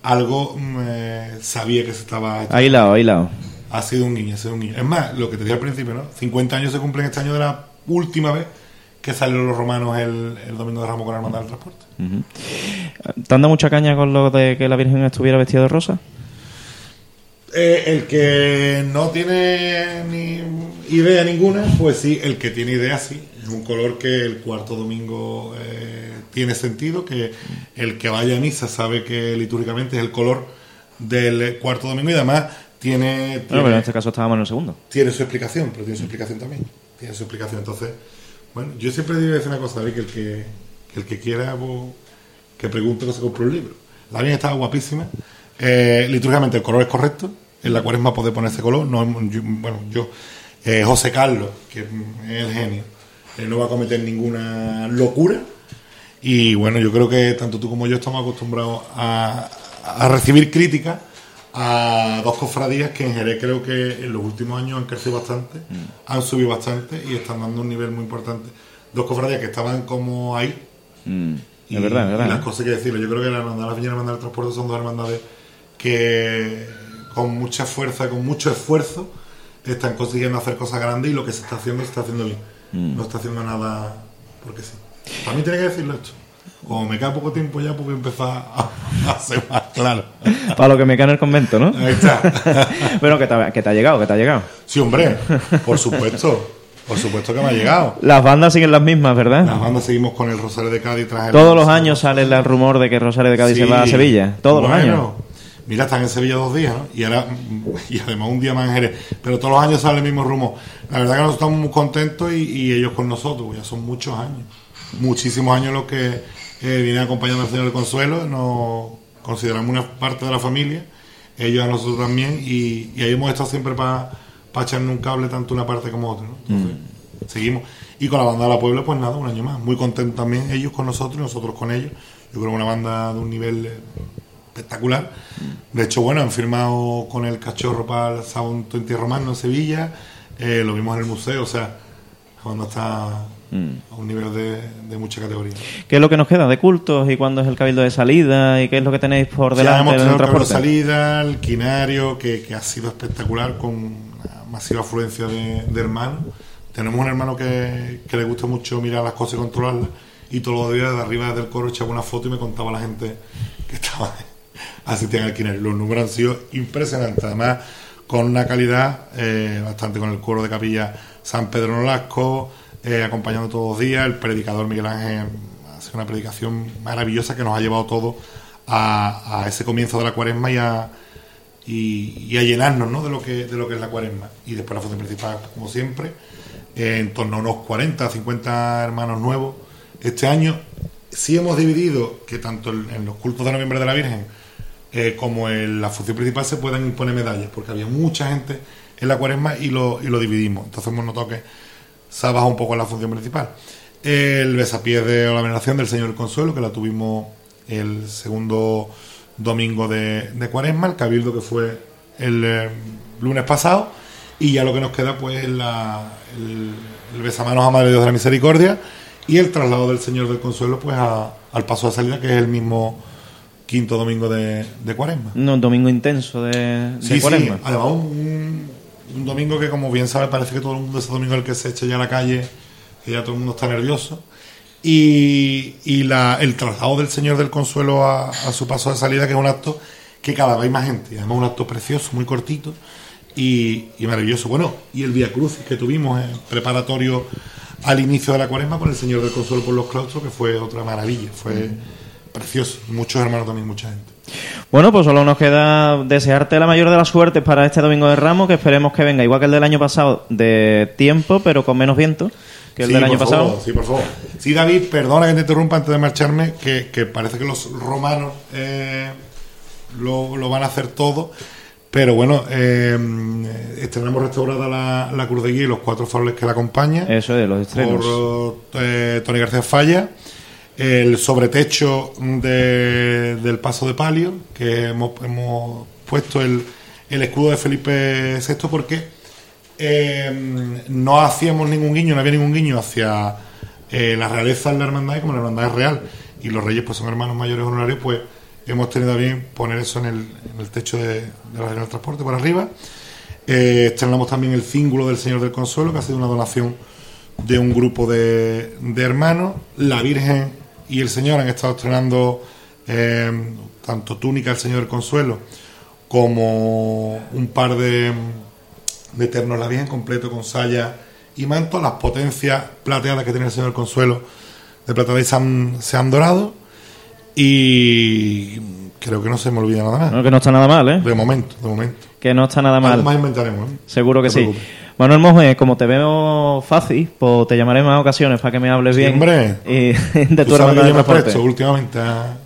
algo mm, eh, sabía que se estaba... Ahí lado, ahí lado. Ha sido un guiño, ha sido un guiño. Es más, lo que te dije al principio, ¿no? 50 años se cumplen este año de la última vez que salieron los romanos el, el domingo de Ramos con la Hermandad del Transporte. ¿Te han dado mucha caña con lo de que la Virgen estuviera vestida de rosa? Eh, el que no tiene ni idea ninguna, pues sí, el que tiene idea sí. Es un color que el cuarto domingo eh, tiene sentido, que el que vaya a misa sabe que litúrgicamente es el color del cuarto domingo y además tiene, Bueno, tiene, pero en este caso estábamos en el segundo. tiene su explicación, pero tiene su explicación también. Tiene su explicación. Entonces, bueno, yo siempre digo una cosa, David, que el que, el que quiera, que pregunte que se compre un libro. La bien estaba guapísima. Eh, litúrgicamente el color es correcto. En la cuaresma puede ponerse color. No, yo- bueno, yo, eh, José Carlos, que es el genio, eh, no va a cometer ninguna locura. Y bueno, yo creo que tanto tú como yo estamos acostumbrados a, a recibir críticas a dos cofradías que en Jerez creo que en los últimos años han crecido bastante, han subido bastante y están dando un nivel muy importante. Dos cofradías que estaban como ahí. Mm, Y, es verdad, es y verdad. las ¿eh? cosas que decirlo. Yo creo que la hermandad, la Viña y la hermandad del transporte son dos hermandades que con mucha fuerza, con mucho esfuerzo, están consiguiendo hacer cosas grandes y lo que se está haciendo se está haciendo bien. Mm. No está haciendo nada porque sí. También tiene que decirlo esto. Como me queda poco tiempo ya, porque empezar a, a ser más claro. Para lo que me cae en el convento, ¿no? Ahí está. <laughs> bueno, que te, ha- que te ha llegado, que te ha llegado. Sí, hombre, por supuesto. Por supuesto que me ha llegado. Las bandas siguen las mismas, ¿verdad? Las bandas seguimos con el Rosario de Cádiz tras el Todos los años sale el rumor de que Rosario de Cádiz se va a Sevilla. Todos los años. Mira, están en Sevilla dos días, ¿no? Y ahora, y además un día más en Jerez. Pero todos los años sale el mismo rumor. La verdad que nosotros estamos muy contentos y, y ellos con nosotros. Ya son muchos años. Muchísimos años los que eh, vienen acompañando al Señor del Consuelo. Nos consideramos una parte de la familia. Ellos a nosotros también. Y, y ahí hemos estado siempre para echarnos un cable tanto una parte como otra, ¿no? Entonces, seguimos. Y con la banda de la Puebla, pues nada, un año más. Muy contentos también ellos con nosotros y nosotros con ellos. Yo creo que una banda de un nivel eh, espectacular. De hecho, bueno, han firmado con el cachorro para el Sound 20 Romano en Sevilla. Eh, lo vimos en el museo, o sea, la banda está a un nivel de, de mucha categoría. ¿Qué es lo que nos queda de cultos y cuándo es el cabildo de salida y qué es lo que tenéis por Ya delante hemos en tenido el carro de salida, el quinario, que, que ha sido espectacular con una masiva afluencia de, de hermanos. Tenemos un hermano que, que le gusta mucho mirar las cosas y controlarlas. Y todos los días de arriba del coro echaba una foto y me contaba la gente que estaba <laughs> asistía al quinario. Los números han sido impresionantes. Además, con una calidad eh, bastante con el coro de capilla San Pedro Nolasco, eh, acompañando todos los días. El predicador Miguel Ángel hace una predicación maravillosa que nos ha llevado todo a, ese comienzo de la cuaresma y a, a llenarnos ¿no? de, lo que, de lo que es la cuaresma. Y después la función principal, como siempre, eh, en torno a unos 40, 50 hermanos nuevos. Este año sí hemos dividido que tanto en, en los cultos de noviembre de la Virgen eh, como en la función principal se puedan imponer medallas, porque había mucha gente en la cuaresma y lo, y lo dividimos. Entonces hemos notado que se ha bajado un poco la función principal. El besapiés de la veneración del Señor del Consuelo, que la tuvimos el segundo domingo de, de cuaresma, el cabildo que fue el eh, lunes pasado, y ya lo que nos queda pues es la, el, el besamanos a Madre de Dios de la Misericordia y el traslado del Señor del Consuelo pues a- al paso de salida, que es el mismo quinto domingo de, de cuaresma. No, un domingo intenso de, de Sí, sí, cuaresma. además un, un domingo que como bien sabe parece que todo el mundo ese domingo es el que se echa ya a la calle, que ya todo el mundo está nervioso. Y, y la, el traslado del Señor del Consuelo a, a su paso de salida, que es un acto que cada vez hay más gente, y además un acto precioso, muy cortito y, y maravilloso. Bueno, y el Via Crucis que tuvimos en preparatorio al inicio de la cuaresma con el Señor del Consuelo por los claustros, que fue otra maravilla, fue precioso. Muchos hermanos también, mucha gente. Bueno, pues solo nos queda desearte la mayor de las suertes para este domingo de Ramos, que esperemos que venga igual que el del año pasado de tiempo, pero con menos viento que el Sí, del año pasado. sí, por favor. Sí, David, perdona que te interrumpa antes de marcharme, que, que parece que los romanos eh, lo, lo van a hacer todo. Pero bueno, eh, tenemos restaurada la, la cruz de guía y los cuatro faroles que la acompañan. Eso es, los estrenos. Por eh, Tony García Falla. El sobretecho de- del paso de palio, que hemos, hemos puesto el, el escudo de Felipe VI porque eh, no hacíamos ningún guiño, no había ningún guiño hacia eh, la realeza de la hermandad como la hermandad es real y los reyes pues son hermanos mayores honorarios, pues hemos tenido bien poner eso en el, en el techo de, de la del Transporte por arriba. Eh, también el cíngulo del Señor del Consuelo, que ha sido una donación de un grupo de, de hermanos. La Virgen y el Señor han estado estrenando eh, tanto túnica del Señor Consuelo como un par de, de ternos la Virgen completo con saya y manto. Las potencias plateadas que tiene el Señor Consuelo de plata se han, se han dorado y creo que no se me olvida nada más. No, que no está nada mal, ¿eh? De momento, de momento. Que no está nada Algo mal. más inventaremos. ¿eh? Seguro que No sí. preocupes. Manuel Monge, como te veo fácil, pues te llamaré en más ocasiones para que me hables Sí, bien hombre. y <laughs> de tu hermandad yo me presto últimamente a,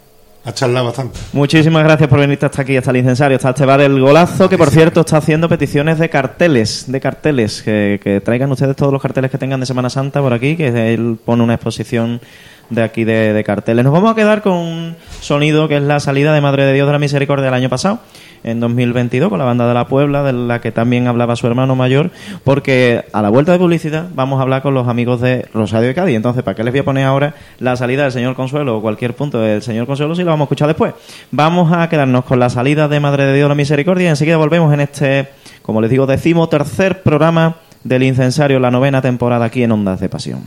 a charlar bastante. Muchísimas gracias por venirte hasta aquí, hasta el incensario, hasta este bar El Golazo, que por cierto está haciendo peticiones de carteles, de carteles, que, que traigan ustedes todos los carteles que tengan de Semana Santa por aquí, que él pone una exposición de aquí de, carteles. Nos vamos a quedar con un sonido que es la salida de Madre de Dios de la Misericordia del año pasado, en 2022, con la banda de la Puebla, de la que también hablaba su hermano mayor, porque a la vuelta de publicidad vamos a hablar con los amigos de Rosario de Cádiz. Entonces, ¿para qué les voy a poner ahora la salida del señor Consuelo o cualquier punto del señor Consuelo si lo vamos a escuchar después? Vamos a quedarnos con la salida de Madre de Dios de la Misericordia y enseguida volvemos en este, como les digo, decimo tercer programa del incensario, la novena temporada aquí en Ondas de Pasión.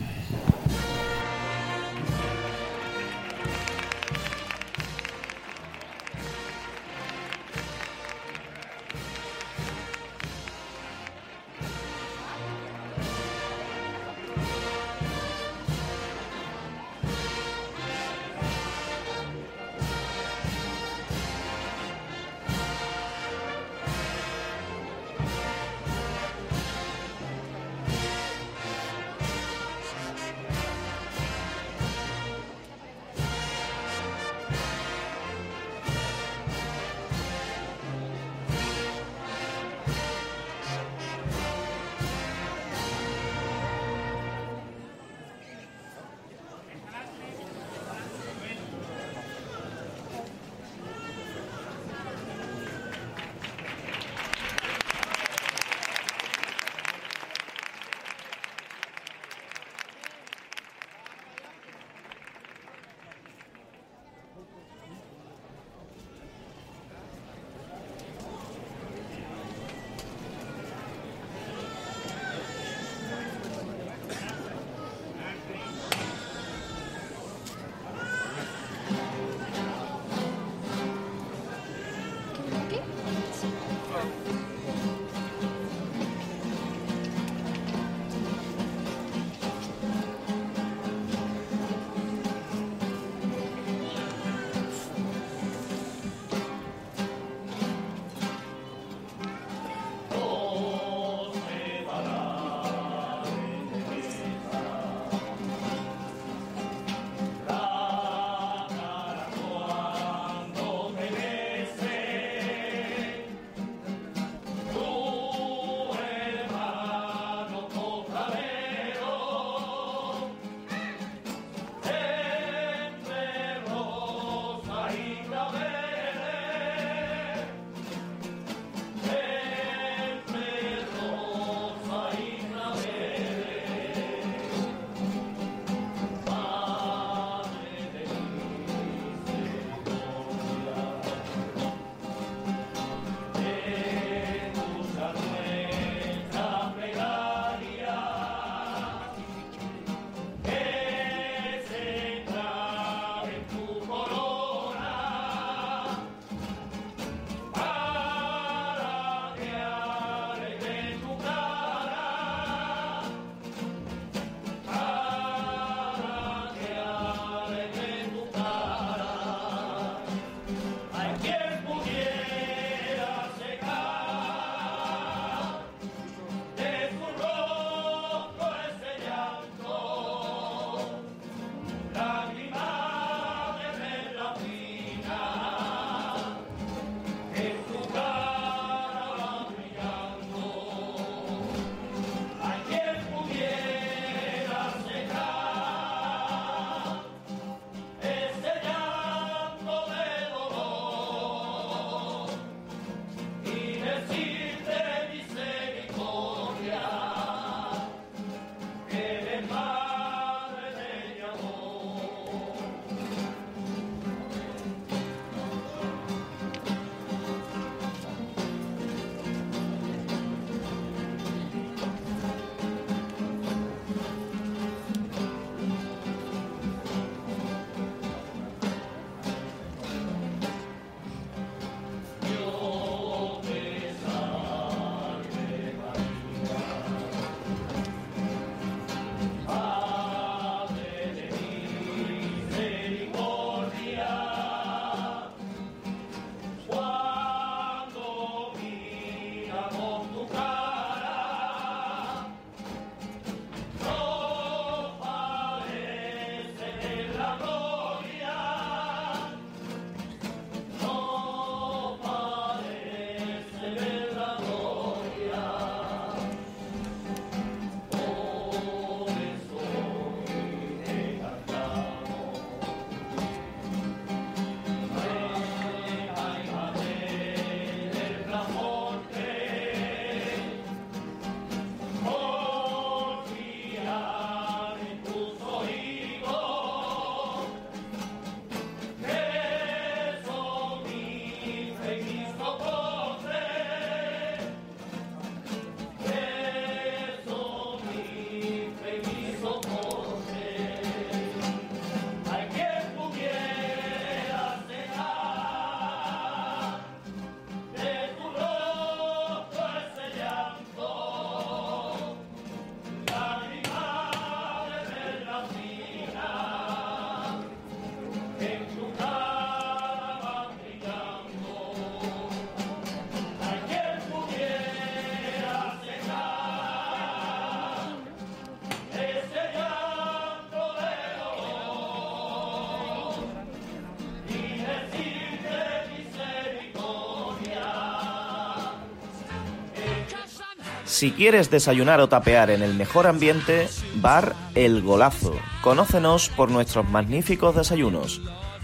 Si quieres desayunar o tapear en el mejor ambiente, Bar El Golazo. Conócenos por nuestros magníficos desayunos.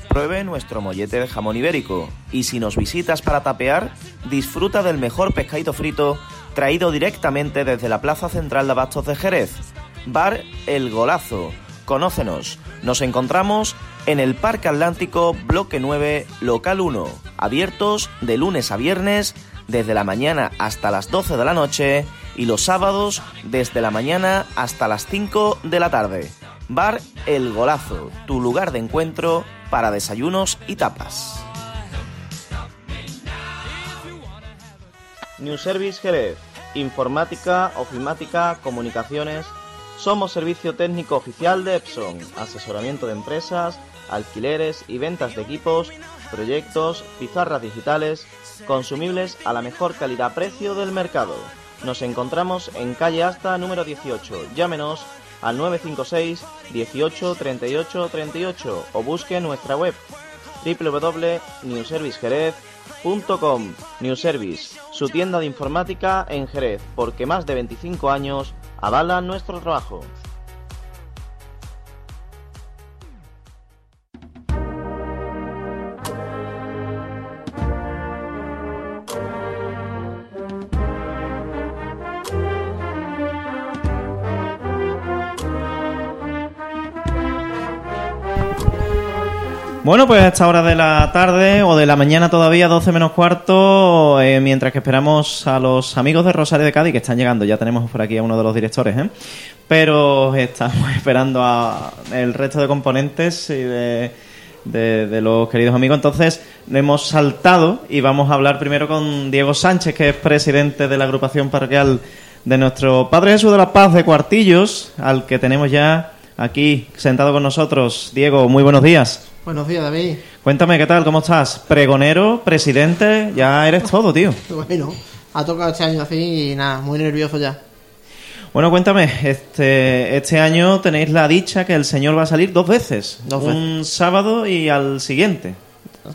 Pruebe nuestro mollete de jamón ibérico y si nos visitas para tapear, disfruta del mejor pescadito frito traído directamente desde la Plaza Central de Abastos de Jerez. Bar El Golazo. Conócenos. Nos encontramos en el Parque Atlántico, Bloque 9, Local 1. Abiertos de lunes a viernes desde la mañana hasta las 12 de la noche y los sábados desde la mañana hasta las 5 de la tarde. Bar El Golazo, tu lugar de encuentro para desayunos y tapas. New Service Jerez, informática, ofimática, comunicaciones. Somos servicio técnico oficial de Epson, asesoramiento de empresas, alquileres y ventas de equipos, proyectos, pizarras digitales, consumibles a la mejor calidad-precio del mercado. Nos encontramos en calle Asta número 18. Llámenos al 956 18 38 38 o busque nuestra web www.newservicejerez.com New Service, su tienda de informática en Jerez, porque más de 25 años avalan nuestro trabajo. Bueno, pues a esta hora de la tarde o de la mañana todavía, 12 menos cuarto, eh, mientras que esperamos a los amigos de Rosario de Cádiz que están llegando, ya tenemos por aquí a uno de los directores, ¿eh? pero estamos <laughs> esperando a el resto de componentes y de, de, de los queridos amigos. Entonces, hemos saltado y vamos a hablar primero con Diego Sánchez, que es presidente de la agrupación parroquial de nuestro Padre Jesús de la Paz de Cuartillos, al que tenemos ya aquí sentado con nosotros. Diego, muy buenos días. Buenos días, David. Cuéntame, ¿qué tal? ¿Cómo estás? Pregonero, presidente, ya eres todo, tío. <laughs> Bueno, ha tocado este año así y nada, muy nervioso ya. Bueno, cuéntame, este, este año tenéis la dicha que el señor va a salir dos veces. Dos un sábado y al siguiente.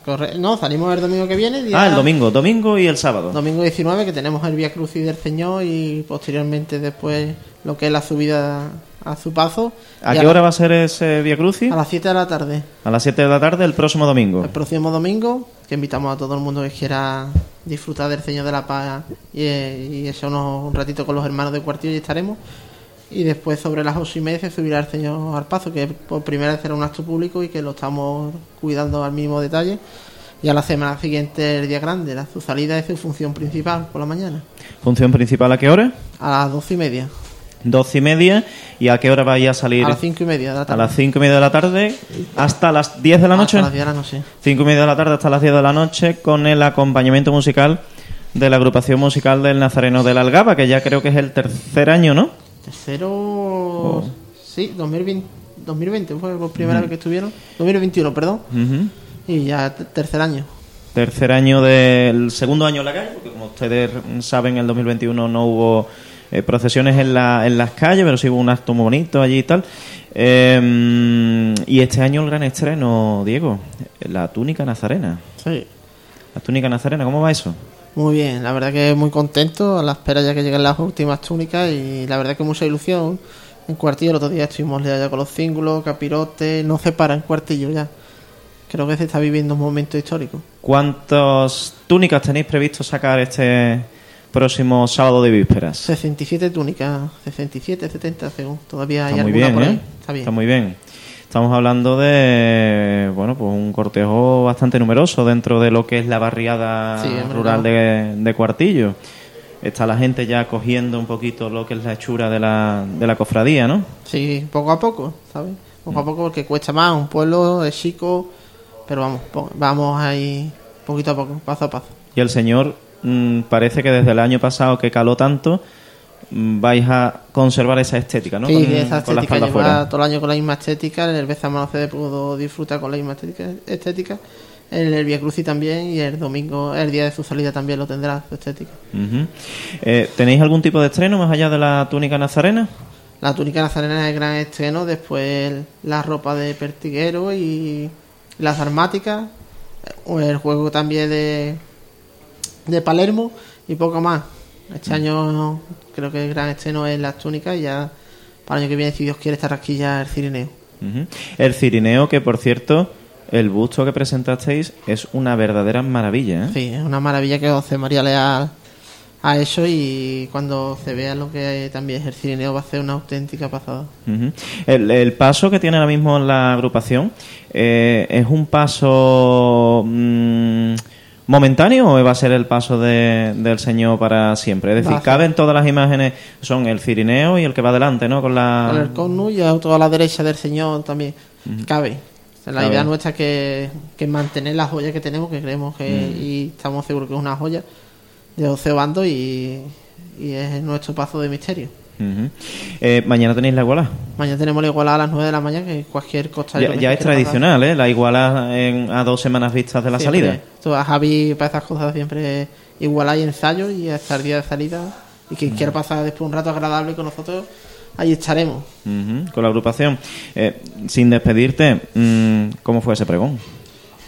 Corre- No, salimos el domingo que viene. día- Ah, el domingo, domingo y el sábado. Domingo 19, que tenemos el Vía Crucis del Señor y posteriormente después lo que es la subida a su paso. ¿A qué hora va a ser ese Via Crucis? A las 7 de la tarde. A las 7 de la tarde el próximo domingo. El próximo domingo, que invitamos a todo el mundo que quiera disfrutar del Señor de la Paz y, y echarnos un ratito con los hermanos de Cuartillo y estaremos. Y después sobre las ocho y media se subirá el Señor al paso, que por primera vez será un acto público y que lo estamos cuidando al mínimo detalle. Y a la semana siguiente el día grande, la, su salida es su función principal por la mañana, ¿Función principal a qué hora? a las doce y media, Doce y media. ¿Y a qué hora vais a salir? a las cinco y media de la A tarde. las cinco y media de la tarde hasta las 10 de la noche. Hasta las diez de la noche. Cinco y media de la tarde hasta las 10 de la noche con el acompañamiento musical de la agrupación musical del Nazareno de la Algaba, que ya creo que es el tercer año, ¿no? Tercero. Oh. Sí, 2020, 2020 fue la primera vez que estuvieron. 2021, perdón. Ujú. Y ya tercer año. Tercer año del segundo año en la calle, porque como ustedes saben, en el 2021 no hubo eh, procesiones en, la, en las calles, pero sí hubo un acto muy bonito allí y tal. Eh, y este año el gran estreno, Diego, la túnica nazarena. Sí. La túnica nazarena, ¿cómo va eso? Muy bien, la verdad que muy contento a la espera ya que lleguen las últimas túnicas y la verdad que mucha ilusión. En cuartillo el otro día estuvimos ya con los cíngulos, capirotes, no se para en cuartillo ya. Creo que se está viviendo un momento histórico. ¿Cuántas túnicas tenéis previsto sacar este próximo sábado de vísperas? 67 túnicas, 67, 70 según. Todavía hay Está muy alguna bien, por ahí. ¿eh? Está bien. muy bien. Estamos hablando de, bueno, pues un cortejo bastante numeroso dentro de lo que es la barriada Sí, rural de, de Cuartillo. Está la gente ya cogiendo un poquito lo que es la hechura de la, de la cofradía, ¿no? Sí, poco a poco, ¿sabes? Poco a poco porque cuesta más, un pueblo es chico, pero vamos, vamos ahí poquito a poco, paso a paso. Y el señor mm, parece que desde el año pasado que caló tanto, mm, vais a conservar esa estética, ¿no? Sí, con, esa con la estética, espalda lleva fuera. todo el año con la misma estética, en el Bezamano se pudo disfrutar con la misma estética, estética, en el Via Crucis también y el domingo, el día de su salida también lo tendrá su estética. Eh, ¿Tenéis algún tipo de estreno más allá de la túnica nazarena? La túnica nazarena es el gran estreno, después la ropa de pertiguero y las armáticas, o el juego también de, de Palermo y poco más. Este año creo que el gran estreno es las túnicas y ya para el año que viene, si Dios quiere, esta rasquilla el cirineo. El cirineo, que por cierto, el busto que presentasteis es una verdadera maravilla. ¿eh? Sí, es una maravilla que José María Leal ha hecho y cuando se vea lo que también es el cirineo va a ser una auténtica pasada. El, el paso que tiene ahora mismo la agrupación eh, es un paso mm, momentáneo o va a ser el paso de- del señor para siempre. Es decir, a caben todas las imágenes, son el cirineo y el que va adelante, ¿no? Con la Con el cornu y a toda la derecha del señor también cabe. O sea, La Cabe. idea nuestra es que, que mantener la joya que tenemos, que creemos que y estamos seguros que es una joya de José Bando y, y es nuestro paso de misterio. Ujú. Eh, mañana tenéis la iguala. Mañana tenemos la igualada a las 9 de la mañana, que cualquier costalero Ya, que es pasar, tradicional, ¿eh? La iguala en- a dos semanas vistas de la siempre- salida. Tú a Javi para esas cosas siempre igual hay ensayo y hasta el día de salida. Y quien quiera pasar después un rato agradable con nosotros, ahí estaremos. Con la agrupación. Eh, sin despedirte, mm, ¿cómo fue ese pregón?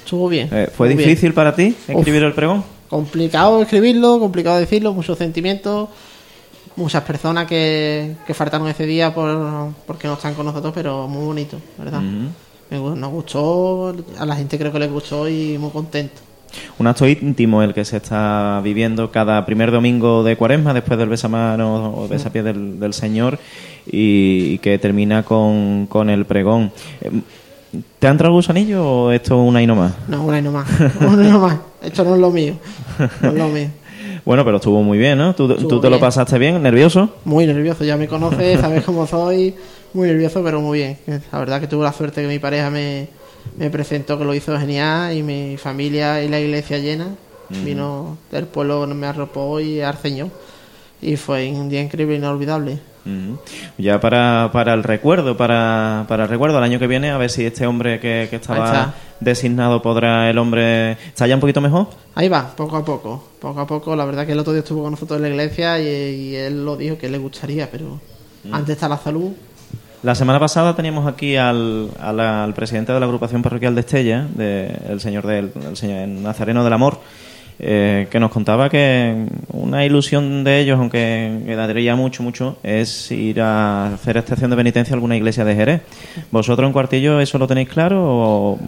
Estuvo bien. Eh, ¿Fue bien. difícil para ti escribir el pregón? complicado escribirlo, complicado decirlo, muchos sentimientos, muchas personas que, que faltaron ese día por, porque no están con nosotros, pero muy bonito, ¿verdad? Me gu- nos gustó, a la gente creo que les gustó y muy contento. Un acto íntimo el que se está viviendo cada primer domingo de cuaresma después del besamano o besapié del, del Señor y, y que termina con, con el pregón. Eh, ¿Te ha entrado el gusanillo o esto es una y no más? No, una y no más, <laughs> una y no más. Esto no es lo mío, no es lo mío. <laughs> Bueno, pero estuvo muy bien, ¿no? ¿Tú, tú te lo pasaste bien? ¿Nervioso? Muy nervioso, ya me conoces, <laughs> sabes cómo soy, muy nervioso, pero muy bien. La verdad que tuve la suerte que mi pareja me, me presentó, que lo hizo genial, y mi familia y la iglesia llena. Vino del pueblo, me arropó y arceñó. Y fue un día increíble, inolvidable. Ya para, para el recuerdo, para, para el recuerdo, el año que viene, a ver si este hombre que, que estaba designado podrá el hombre... ¿Está ya un poquito mejor? Ahí va, poco a poco, poco a poco. La verdad que el otro día estuvo con nosotros en la iglesia y, y él lo dijo que le gustaría, pero antes está la salud. La semana pasada teníamos aquí al, al, al presidente de la agrupación parroquial de Estella, de, el señor del el señor Nazareno del Amor, eh, que nos contaba que una ilusión de ellos, aunque quedaría mucho, mucho, es ir a hacer estación de penitencia a alguna iglesia de Jerez. ¿Vosotros en Cuartillo eso lo tenéis claro o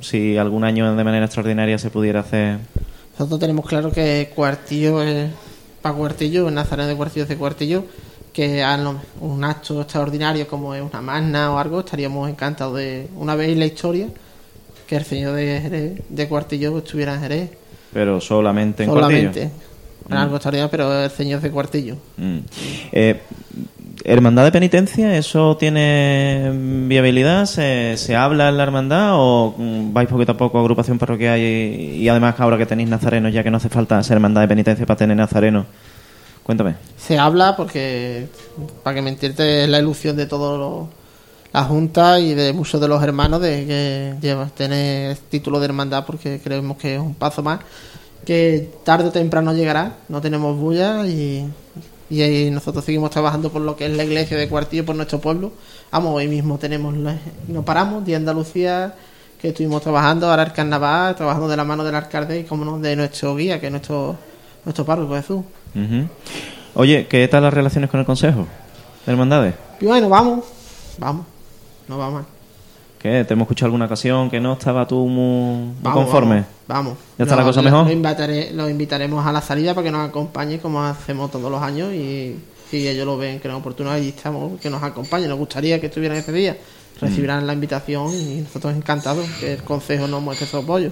si algún año de manera extraordinaria se pudiera hacer? Nosotros tenemos claro que Cuartillo es para Cuartillo, Nazareno de Cuartillo es de Cuartillo, que un acto extraordinario como es una magna o algo, estaríamos encantados de una vez la historia que el señor de, Jerez- de Cuartillo estuviera en Jerez. Pero solamente en solamente. Cuartillo. Algo extraordinario, pero el señor de Cuartillo. Mm. Eh, ¿Hermandad de penitencia? ¿Eso tiene viabilidad? ¿Se, se habla en la hermandad o mm, vais poquito a poco a agrupación parroquial y, y además ahora que tenéis nazarenos ya que no hace falta ser hermandad de penitencia para tener nazareno? Cuéntame. Se habla porque, para que me entiendas, es la ilusión de toda la Junta y de muchos de los hermanos de que lleva, tener título de hermandad porque creemos que es un paso más que tarde o temprano llegará. No tenemos bulla y, y nosotros seguimos trabajando por lo que es la iglesia de Cuartillo, por nuestro pueblo. Vamos, hoy mismo tenemos, no paramos, Día de Andalucía, que estuvimos trabajando, ahora el carnaval, trabajando de la mano del alcalde y como no, de nuestro guía, que es nuestro, nuestro párroco Jesús. Ujú. Oye, ¿qué tal las relaciones con el Consejo de Hermandades? Y bueno, vamos, vamos, no va mal. ¿Qué? ¿Te hemos escuchado alguna ocasión que no estaba tú muy, Vamos, conforme? Vamos. vamos. ¿Ya está la cosa mejor? Lo, invitaré- lo invitaremos a la salida para que nos acompañe como hacemos todos los años y si ellos lo ven que es oportuno, allí estamos, que nos acompañen. Nos gustaría que estuvieran ese día. Mm. Recibirán la invitación y nosotros encantados que el Consejo nos muestre su apoyo.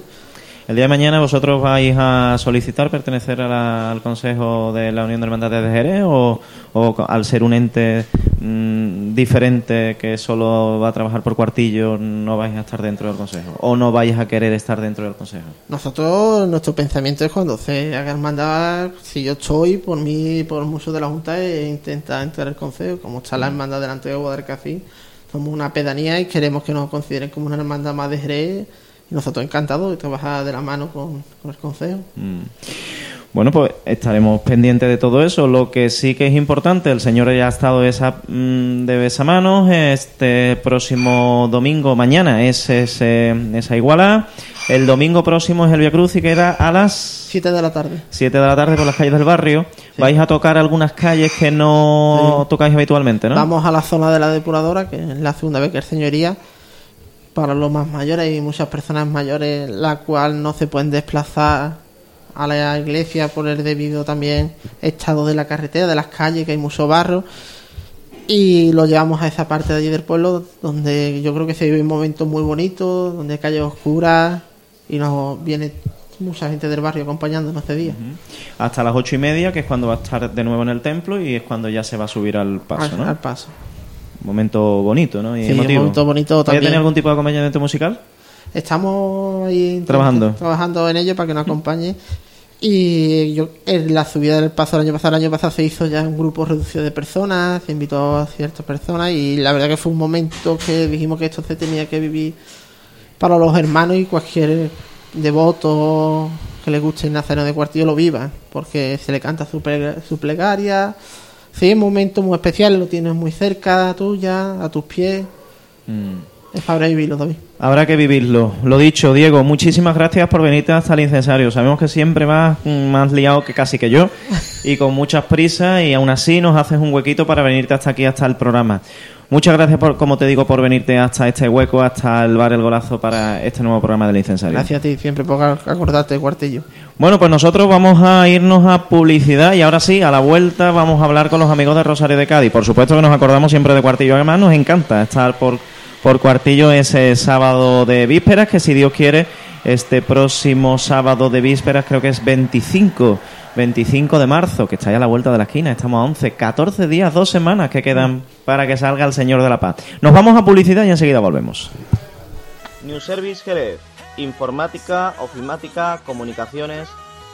El día de mañana vosotros vais a solicitar pertenecer al Consejo de la Unión de Hermandades de Jerez o, o al ser un ente mm, diferente que solo va a trabajar por cuartillo no vais a estar dentro del Consejo o no vais a querer estar dentro del Consejo. Nosotros, nuestro pensamiento es cuando se haga hermandad, si yo estoy, por mí, por muchos de la Junta, es intentar entrar al Consejo. Como está la hermandad delante de Guadalcacín, somos una pedanía y queremos que nos consideren como una hermandad más de Jerez. Y nosotros encantados de trabajar de la mano con, con el Consejo. Mm. Bueno, pues estaremos pendientes de todo eso. Lo que sí que es importante, el señor ya ha estado esa, mm, de besamanos. Este próximo domingo, mañana, es ese- esa iguala. El domingo próximo es el Via Cruz y queda a las 7 de la tarde. 7 de la tarde por las calles del barrio. Vais a tocar algunas calles que no tocáis habitualmente, ¿no? Vamos a la zona de la depuradora, que es la segunda vez que es señoría, para los más mayores y muchas personas mayores, la cual no se pueden desplazar a la iglesia por el debido también estado de la carretera, de las calles, que hay mucho barro. Y lo llevamos a esa parte de allí del pueblo, donde yo creo que se vive un momento muy bonito, donde hay calles oscuras y nos viene mucha gente del barrio acompañándonos ese día. Hasta las ocho y media, que es cuando va a estar de nuevo en el templo y es cuando ya se va a subir al paso, al, ¿no? al paso. Un momento bonito, ¿no? Y Sí, un emotivo. momento bonito ¿Vais a también. algún tipo de acompañamiento musical? Estamos ahí Trabajando. trabajando en ello para que nos acompañe. Y yo, en la subida del paso el año pasado, el año pasado se hizo ya un grupo reducido de personas, se invitó a ciertas personas y la verdad que fue un momento que dijimos que esto se tenía que vivir para los hermanos y cualquier devoto que le guste el Nazareno de Cuartillo lo viva, porque se le canta su, su plegaria. Sí, es un momento muy especial, lo tienes muy cerca tuya, a tus pies. Es para vivirlo, David. Habrá que vivirlo. Lo dicho, Diego, muchísimas gracias por venirte hasta el incensario. Sabemos que siempre vas mm, más liado que casi que yo <laughs> y con muchas prisas y aún así nos haces un huequito para venirte hasta aquí, hasta el programa. Muchas gracias, por, como te digo, por venirte hasta este hueco, hasta el bar El Golazo para este nuevo programa del incensario. Gracias a ti siempre por acordarte de Cuartillo. Bueno, pues nosotros vamos a irnos a publicidad y ahora sí, a la vuelta vamos a hablar con los amigos de Rosario de Cádiz. Por supuesto que nos acordamos siempre de Cuartillo. Además, nos encanta estar por, por Cuartillo ese sábado de vísperas, que si Dios quiere, este próximo sábado de vísperas creo que es 25, 25 de marzo, que está ya a la vuelta de la esquina. Estamos a 11, 14 días, dos semanas que quedan para que salga el Señor de la Paz. Nos vamos a publicidad y enseguida volvemos. New Service Jerez. Informática, ofimática, comunicaciones.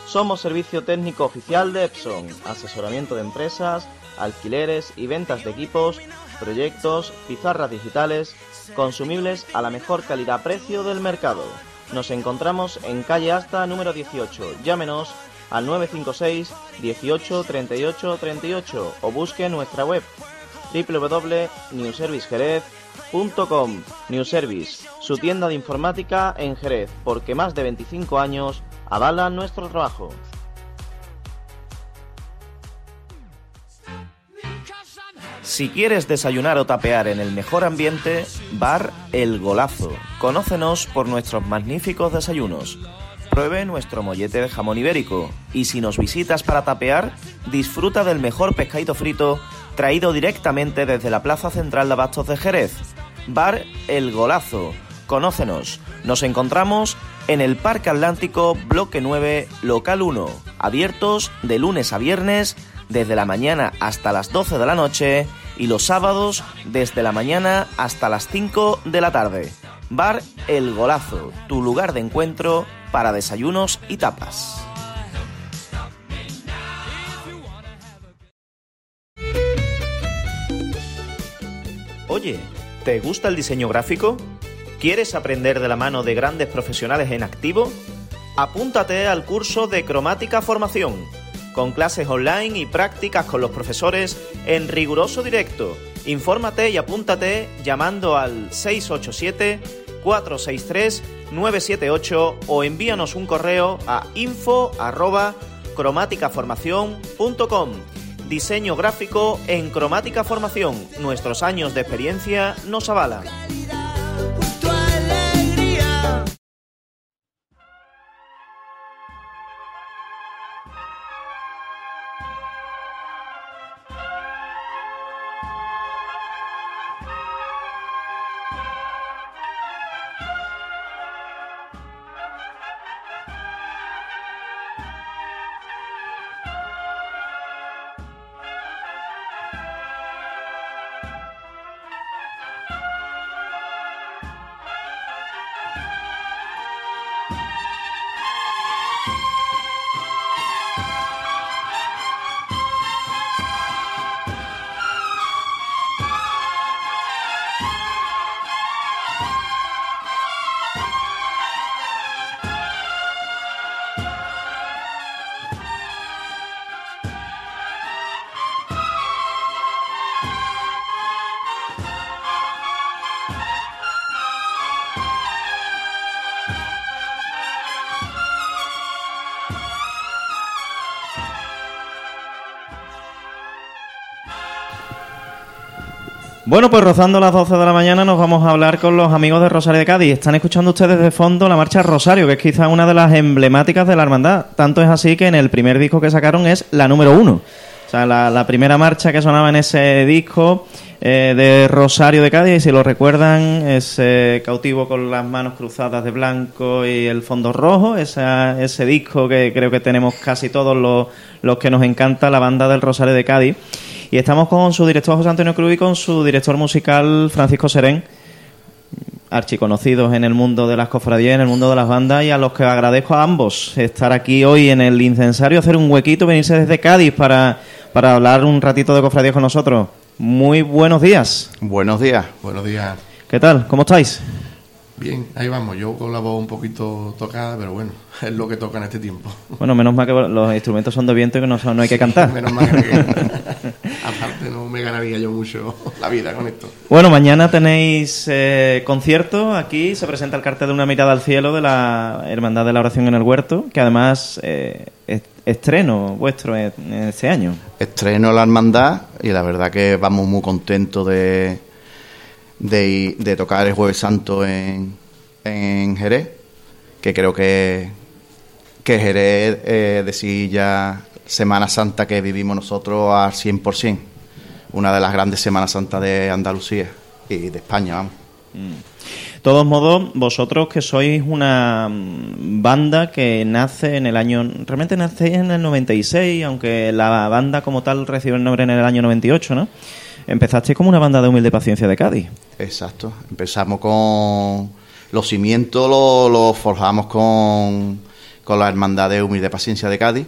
Somos servicio técnico oficial de Epson. Asesoramiento de empresas, alquileres y ventas de equipos, proyectos, pizarras digitales, consumibles a la mejor calidad-precio del mercado. Nos encontramos en calle Asta número 18. Llámenos al 956 18 38 38 o busque nuestra web www.newservicejerez.com New Service, su tienda de informática en Jerez, porque más de 25 años avalan nuestro trabajo. Si quieres desayunar o tapear en el mejor ambiente, Bar El Golazo. Conócenos por nuestros magníficos desayunos. Pruebe nuestro mollete de jamón ibérico. Y si nos visitas para tapear, disfruta del mejor pescadito frito traído directamente desde la Plaza Central de Abastos de Jerez. Bar El Golazo. Conócenos. Nos encontramos en el Parque Atlántico, Bloque 9, Local 1. Abiertos de lunes a viernes, desde la mañana hasta las 12 de la noche y los sábados desde la mañana hasta las 5 de la tarde. Bar El Golazo, tu lugar de encuentro para desayunos y tapas. Oye, ¿te gusta el diseño gráfico? ¿Quieres aprender de la mano de grandes profesionales en activo? Apúntate al curso de Cromática Formación, con clases online y prácticas con los profesores en riguroso directo. Infórmate y apúntate llamando al 687-463-978 o envíanos un correo a info arroba cromáticaformación.com. Diseño gráfico en Cromática Formación. Nuestros años de experiencia nos avalan. Bueno, pues rozando las 12 de la mañana nos vamos a hablar con los amigos de Rosario de Cádiz. Están escuchando ustedes de fondo la marcha Rosario, que es quizá una de las emblemáticas de la hermandad. Tanto es así que en el primer disco que sacaron es la número uno. O sea, la, primera marcha que sonaba en ese disco eh, de Rosario de Cádiz, si lo recuerdan, ese cautivo con las manos cruzadas de blanco y el fondo rojo, esa- ese disco que creo que tenemos casi todos los, los que nos encanta, la banda del Rosario de Cádiz. Y estamos con su director José Antonio Cruz y con su director musical Francisco Serén, archiconocidos en el mundo de las cofradías, en el mundo de las bandas, y a los que agradezco a ambos estar aquí hoy en el incensario, hacer un huequito, venirse desde Cádiz para, para hablar un ratito de cofradías con nosotros. Muy buenos días. Buenos días. Buenos días. ¿Qué tal? ¿Cómo estáis? Bien, ahí vamos. Yo con la voz un poquito tocada, pero bueno, <laughs> es lo que toca en este tiempo. Bueno, menos mal que los instrumentos son de viento y que no, no hay que cantar. Menos mal que... no me ganaría yo mucho <laughs> la vida con esto. Bueno, mañana tenéis eh, concierto aquí, se presenta el cartel de una mirada al cielo de la Hermandad de la Oración en el Huerto, que además eh, es estreno vuestro este año. Estreno la hermandad y la verdad que vamos muy contentos de, de, de tocar el Jueves Santo en, en Jerez, que creo que, que Jerez eh, decir ya Semana Santa que vivimos nosotros al 100%, una de las grandes Semanas Santas de Andalucía y de España, vamos. De todos modos, vosotros que sois una mm, banda que nace en el año... Realmente nace en el 96, aunque la banda como tal recibe el nombre en el año 98, ¿no? Empezasteis como una banda de humilde paciencia de Cádiz. Exacto. Empezamos con los cimientos, los lo forjamos con, con la Hermandad de Humilde Paciencia de Cádiz.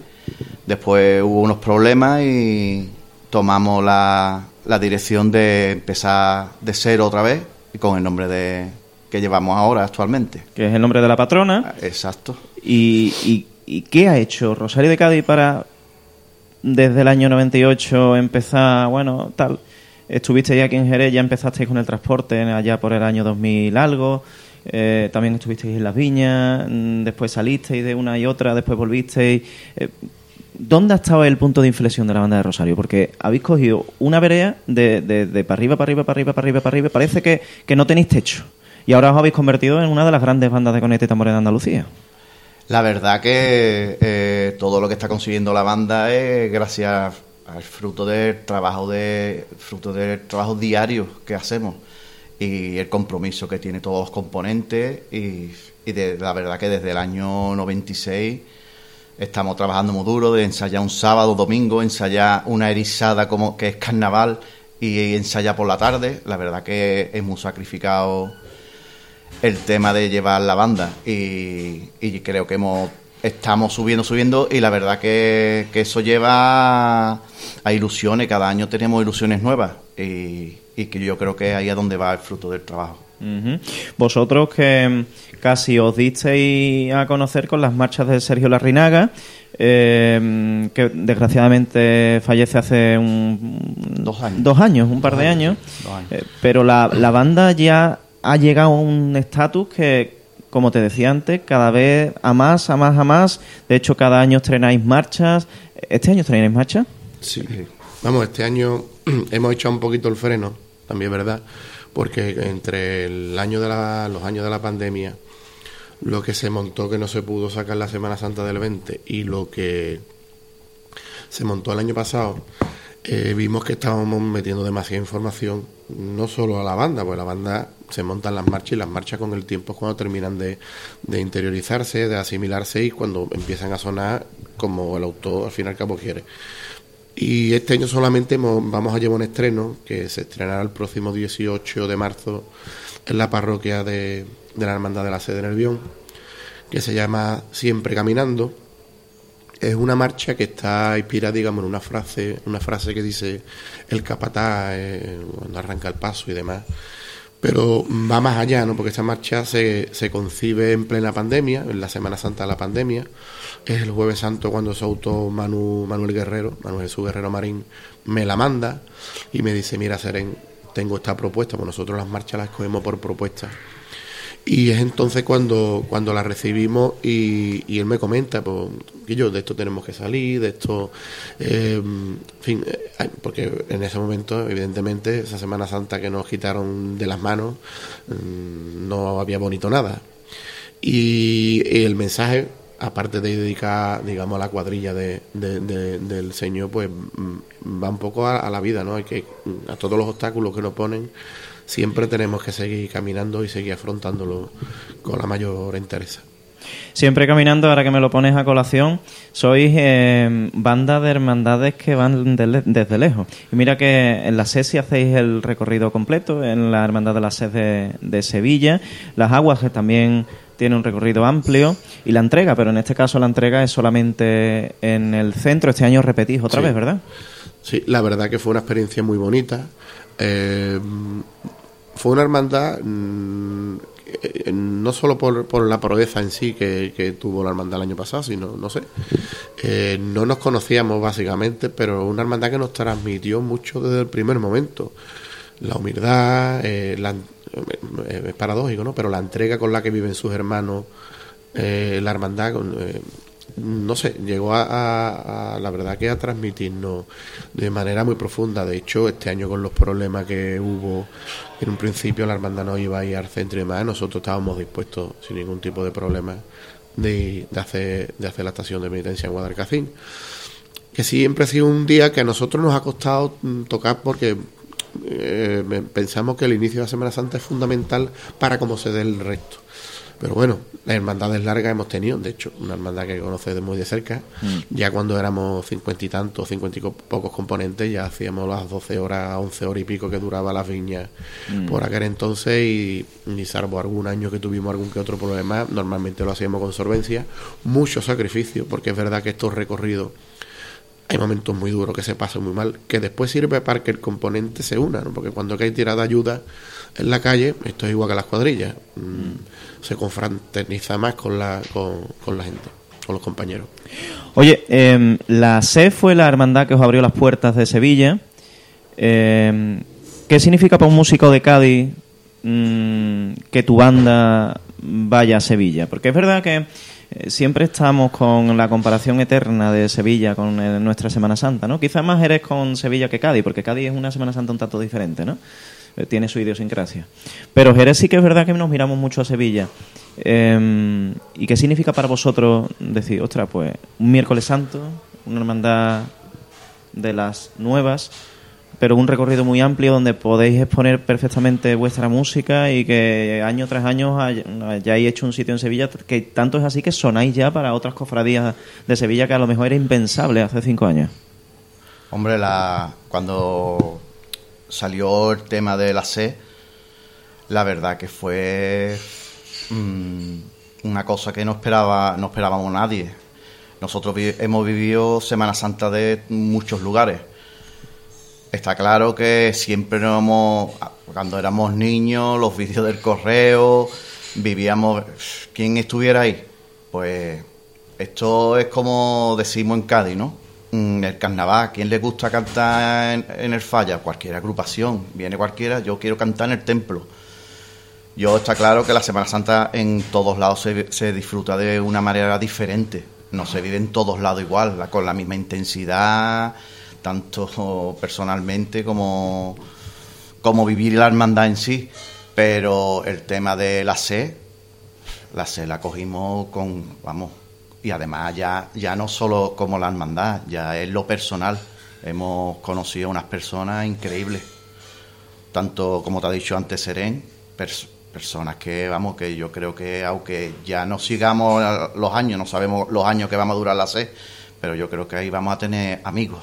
Después hubo unos problemas y tomamos la, la dirección de empezar de cero otra vez y con el nombre de que llevamos ahora actualmente. que es el nombre de la patrona. Exacto. ¿Y, y, y qué ha hecho Rosario de Cádiz para, desde el año 98, empezar, bueno, tal? Estuvisteis aquí en Jerez, ya empezasteis con el transporte allá por el año 2000 algo. eh, también estuvisteis en Las Viñas, mm, después salisteis de una y otra, después volvisteis. Eh, ¿Dónde ha estado el punto de inflexión de la banda de Rosario? Porque habéis cogido una vereda de, de, para arriba, para arriba, para arriba, para arriba, para arriba. Parece que, que no tenéis techo. Y ahora os habéis convertido en una de las grandes bandas de conete y tambores de Andalucía. La verdad que eh, todo lo que está consiguiendo la banda es gracias al fruto del trabajo de fruto del trabajo diario que hacemos y el compromiso que tiene todos los componentes y, y de la verdad que desde el año 96 estamos trabajando muy duro de ensayar un sábado, domingo, ensayar una erizada como que es carnaval y ensayar por la tarde. La verdad que muy sacrificado el tema de llevar la banda y, y creo que hemos estamos subiendo, subiendo y la verdad que, que eso lleva a ilusiones, cada año tenemos ilusiones nuevas y, y que yo creo que ahí es donde va el fruto del trabajo. Vosotros que mm, casi os disteis a conocer con las marchas de Sergio Larrinaga, eh, que desgraciadamente fallece hace un, Dos años. dos años, un par de años. Eh, pero la, la banda ya ha llegado a un estatus que, como te decía antes, cada vez a más, a más, a más. De hecho, cada año estrenáis marchas. ¿Este año estrenáis marchas? Sí. Vamos, este año <clears throat> hemos echado un poquito el freno, también es verdad, porque entre el año de la, los años de la pandemia, lo que se montó que no se pudo sacar la Semana Santa del 20 y lo que se montó el año pasado, eh, vimos que estábamos metiendo demasiada información, no solo a la banda, pues la banda se montan las marchas y las marchas con el tiempo es cuando terminan de, de interiorizarse, de asimilarse y cuando empiezan a sonar como el autor al fin y al cabo quiere. Y este año solamente vamos a llevar un estreno que se estrenará el próximo 18 de marzo en la parroquia de, de la Hermandad de la Sede Nervión, que se llama Siempre Caminando. Es una marcha que está inspirada, digamos, en una frase, una frase que dice el capataz eh, cuando arranca el paso y demás. Pero va más allá, ¿no? Porque esta marcha se, se concibe en plena pandemia, en la Semana Santa de la pandemia. Es el Jueves Santo cuando su autor Manu, Manuel Guerrero, Manuel Jesús Guerrero Marín, me la manda y me dice, mira, Seren, tengo esta propuesta, pues nosotros las marchas las cogemos por propuesta. Y es entonces cuando, cuando la recibimos y, y él me comenta, pues, que yo, de esto tenemos que salir, de esto, eh, fin, eh, porque en ese momento, evidentemente, esa Semana Santa que nos quitaron de las manos, mm, no había bonito nada. Y, y el mensaje, aparte de dedicar, digamos, a la cuadrilla de, de- de- del Señor, pues mm, va un poco a, a la vida, ¿no? Hay que, mm, a todos los obstáculos que nos ponen, siempre tenemos que seguir caminando y seguir afrontándolo con la mayor entereza. Siempre caminando, ahora que me lo pones a colación, sois eh, banda de hermandades que van de le- desde lejos. Y mira que en la SES si hacéis el recorrido completo, en la Hermandad de la SES de, de Sevilla, las aguas que también tiene un recorrido amplio, y la entrega, pero en este caso la entrega es solamente en el centro. Este año repetís otra Sí. vez, ¿verdad? Sí, la verdad que fue una experiencia muy bonita. Eh, fue una hermandad, mm, eh, no solo por, la proeza en sí que, tuvo la hermandad el año pasado, sino, no sé, eh, no nos conocíamos básicamente, pero una hermandad que nos transmitió mucho desde el primer momento. La humildad, la- es paradójico, ¿no? Pero la entrega con la que viven sus hermanos, la hermandad, no sé, llegó a, la verdad que a transmitirnos de manera muy profunda. De hecho, este año con los problemas que hubo, en un principio la hermandad no iba a ir al centro y demás, nosotros estábamos dispuestos, sin ningún tipo de problema, de, de hacer, de hacer la estación de penitencia en Guadalcacín. Que siempre ha sido un día que a nosotros nos ha costado mm, tocar porque eh, pensamos que el inicio de la Semana Santa es fundamental para cómo se dé el resto. Pero bueno, las hermandades largas hemos tenido, de hecho, una hermandad que conoce de muy de cerca. Ya cuando éramos cincuenta y tantos, cincuenta y co- pocos componentes, ya hacíamos las 12 horas, 11 horas y pico que duraba las viñas Mm. por aquel entonces y, y salvo algún año que tuvimos algún que otro problema, normalmente lo hacíamos con solvencia. Mucho sacrificio, porque es verdad que estos recorridos hay momentos muy duros que se pasan muy mal, que después sirve para que el componente se una, ¿no? porque cuando hay tirada ayuda en la calle, esto es igual que las cuadrillas, mm, se confraterniza más con la, con, la gente, con los compañeros. Oye, em, la SE fue la hermandad que os abrió las puertas de Sevilla. Em, ¿Qué significa para un músico de Cádiz mm, que tu banda vaya a Sevilla? Porque es verdad que eh, siempre estamos con la comparación eterna de Sevilla con eh, nuestra Semana Santa, ¿no? Quizás más eres con Sevilla que Cádiz, porque Cádiz es una Semana Santa un tanto diferente, ¿no? Eh, Tiene su idiosincrasia. Pero Jerez sí que es verdad que nos miramos mucho a Sevilla. Eh, ¿Y qué significa para vosotros decir, ostras, pues un miércoles santo, una hermandad de las nuevas, pero un recorrido muy amplio donde podéis exponer perfectamente vuestra música y que año tras año hay- hayáis hecho un sitio en Sevilla que tanto es así que sonáis ya para otras cofradías de Sevilla que a lo mejor era impensable hace cinco años? Hombre, la, cuando salió el tema de la C, la verdad que fue mm, una cosa que no esperaba, no esperábamos nadie. Nosotros hemos vivido Semana Santa de muchos lugares. Está claro que siempre nos hemos, cuando éramos niños, los vídeos del correo, vivíamos, ¿quién estuviera ahí? Pues esto es como decimos en Cádiz, ¿no? Mm, El carnaval, ¿quién le gusta cantar en, en el falla? Cualquier agrupación, viene cualquiera, yo quiero cantar en el templo. Yo está claro que la Semana Santa en todos lados se, se disfruta de una manera diferente. No se vive en todos lados igual, con la misma intensidad, tanto personalmente como, como vivir la hermandad en sí. Pero el tema de la C, la C la cogimos con, vamos, y además ya, ya no solo como la hermandad, ya es lo personal. Hemos conocido unas personas increíbles tanto como te ha dicho antes Seren, pers- personas que, vamos, que yo creo que aunque ya no sigamos los años, no sabemos los años que vamos a durar la SED, pero yo creo que ahí vamos a tener amigos,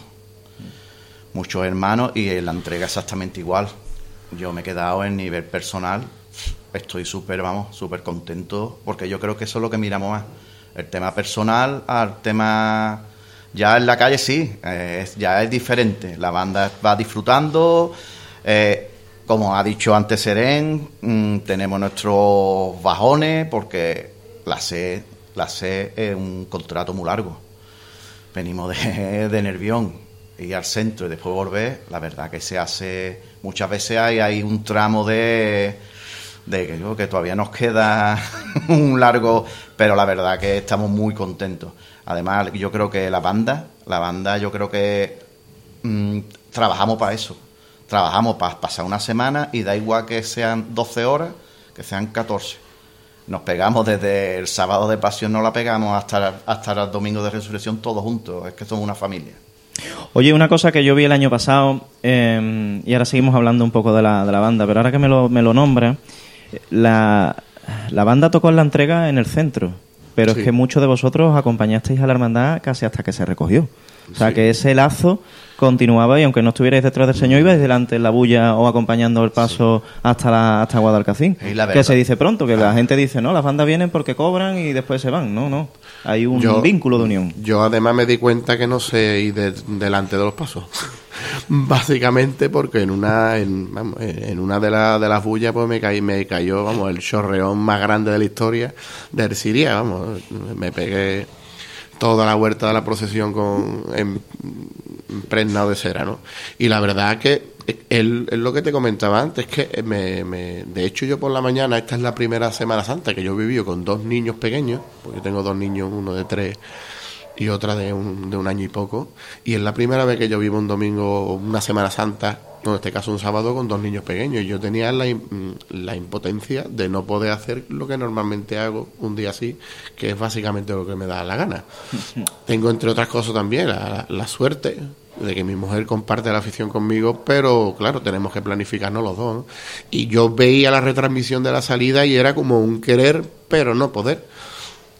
muchos hermanos y la entrega exactamente igual. Yo me he quedado en nivel personal, estoy súper, vamos, súper contento porque yo creo que eso es lo que miramos más. El tema personal al tema... Ya en la calle sí, eh, ya es diferente. La banda va disfrutando. eh, como ha dicho antes Seren, mm, tenemos nuestros bajones porque la C, la C es un contrato muy largo. Venimos de <laughs> Nervión, ir al centro y después volver. La verdad que se hace, muchas veces hay, hay un tramo de de que, que todavía nos queda <laughs> un largo, pero la verdad que estamos muy contentos. Además, yo creo que la banda, la banda, yo creo que mm, trabajamos para eso. Trabajamos para pasar una semana y da igual que sean 12 horas, que sean 14. Nos pegamos desde el sábado de pasión, no la pegamos hasta, hasta el domingo de resurrección todos juntos. Es que somos una familia. Oye, una cosa que yo vi el año pasado, eh, y ahora seguimos hablando un poco de la, de la banda, pero ahora que me lo, me lo nombra, la, la banda tocó en la entrega en el centro, pero Sí. es que muchos de vosotros acompañasteis a la hermandad casi hasta que se recogió. O sea, Sí. que ese lazo continuaba y aunque no estuvierais detrás del Señor, ibais delante en la bulla o acompañando el paso hasta la, hasta Guadalcacín. Que se dice pronto, que la gente dice, no, las bandas vienen porque cobran y después se van. No, no. Hay un Yo- vínculo de unión. Yo además me di cuenta que no sé ir de- delante de los pasos. <laughs> Básicamente porque en una en, vamos, en una de, la- de las bullas pues me, caí, me cayó vamos el chorreón más grande de la historia del Siria, vamos, me pegué toda la huerta de la procesión con impregnado de cera, ¿no? Y la verdad que el, es lo que te comentaba antes, que me, me- de hecho yo por la mañana, esta es la primera Semana Santa que yo vivido con dos niños pequeños, porque yo tengo dos niños, uno de tres y otra de un, de un año y poco, y es la primera vez que yo vivo un domingo, una Semana Santa, en este caso un sábado con dos niños pequeños, y yo tenía la, la impotencia de no poder hacer lo que normalmente hago un día así, que es básicamente lo que me da la gana. <laughs> Tengo, entre otras cosas, también la, la suerte de que mi mujer comparte la afición conmigo, pero claro, tenemos que planificarnos los dos. ¿no? Y yo veía la retransmisión de la salida y era como un querer, pero no poder.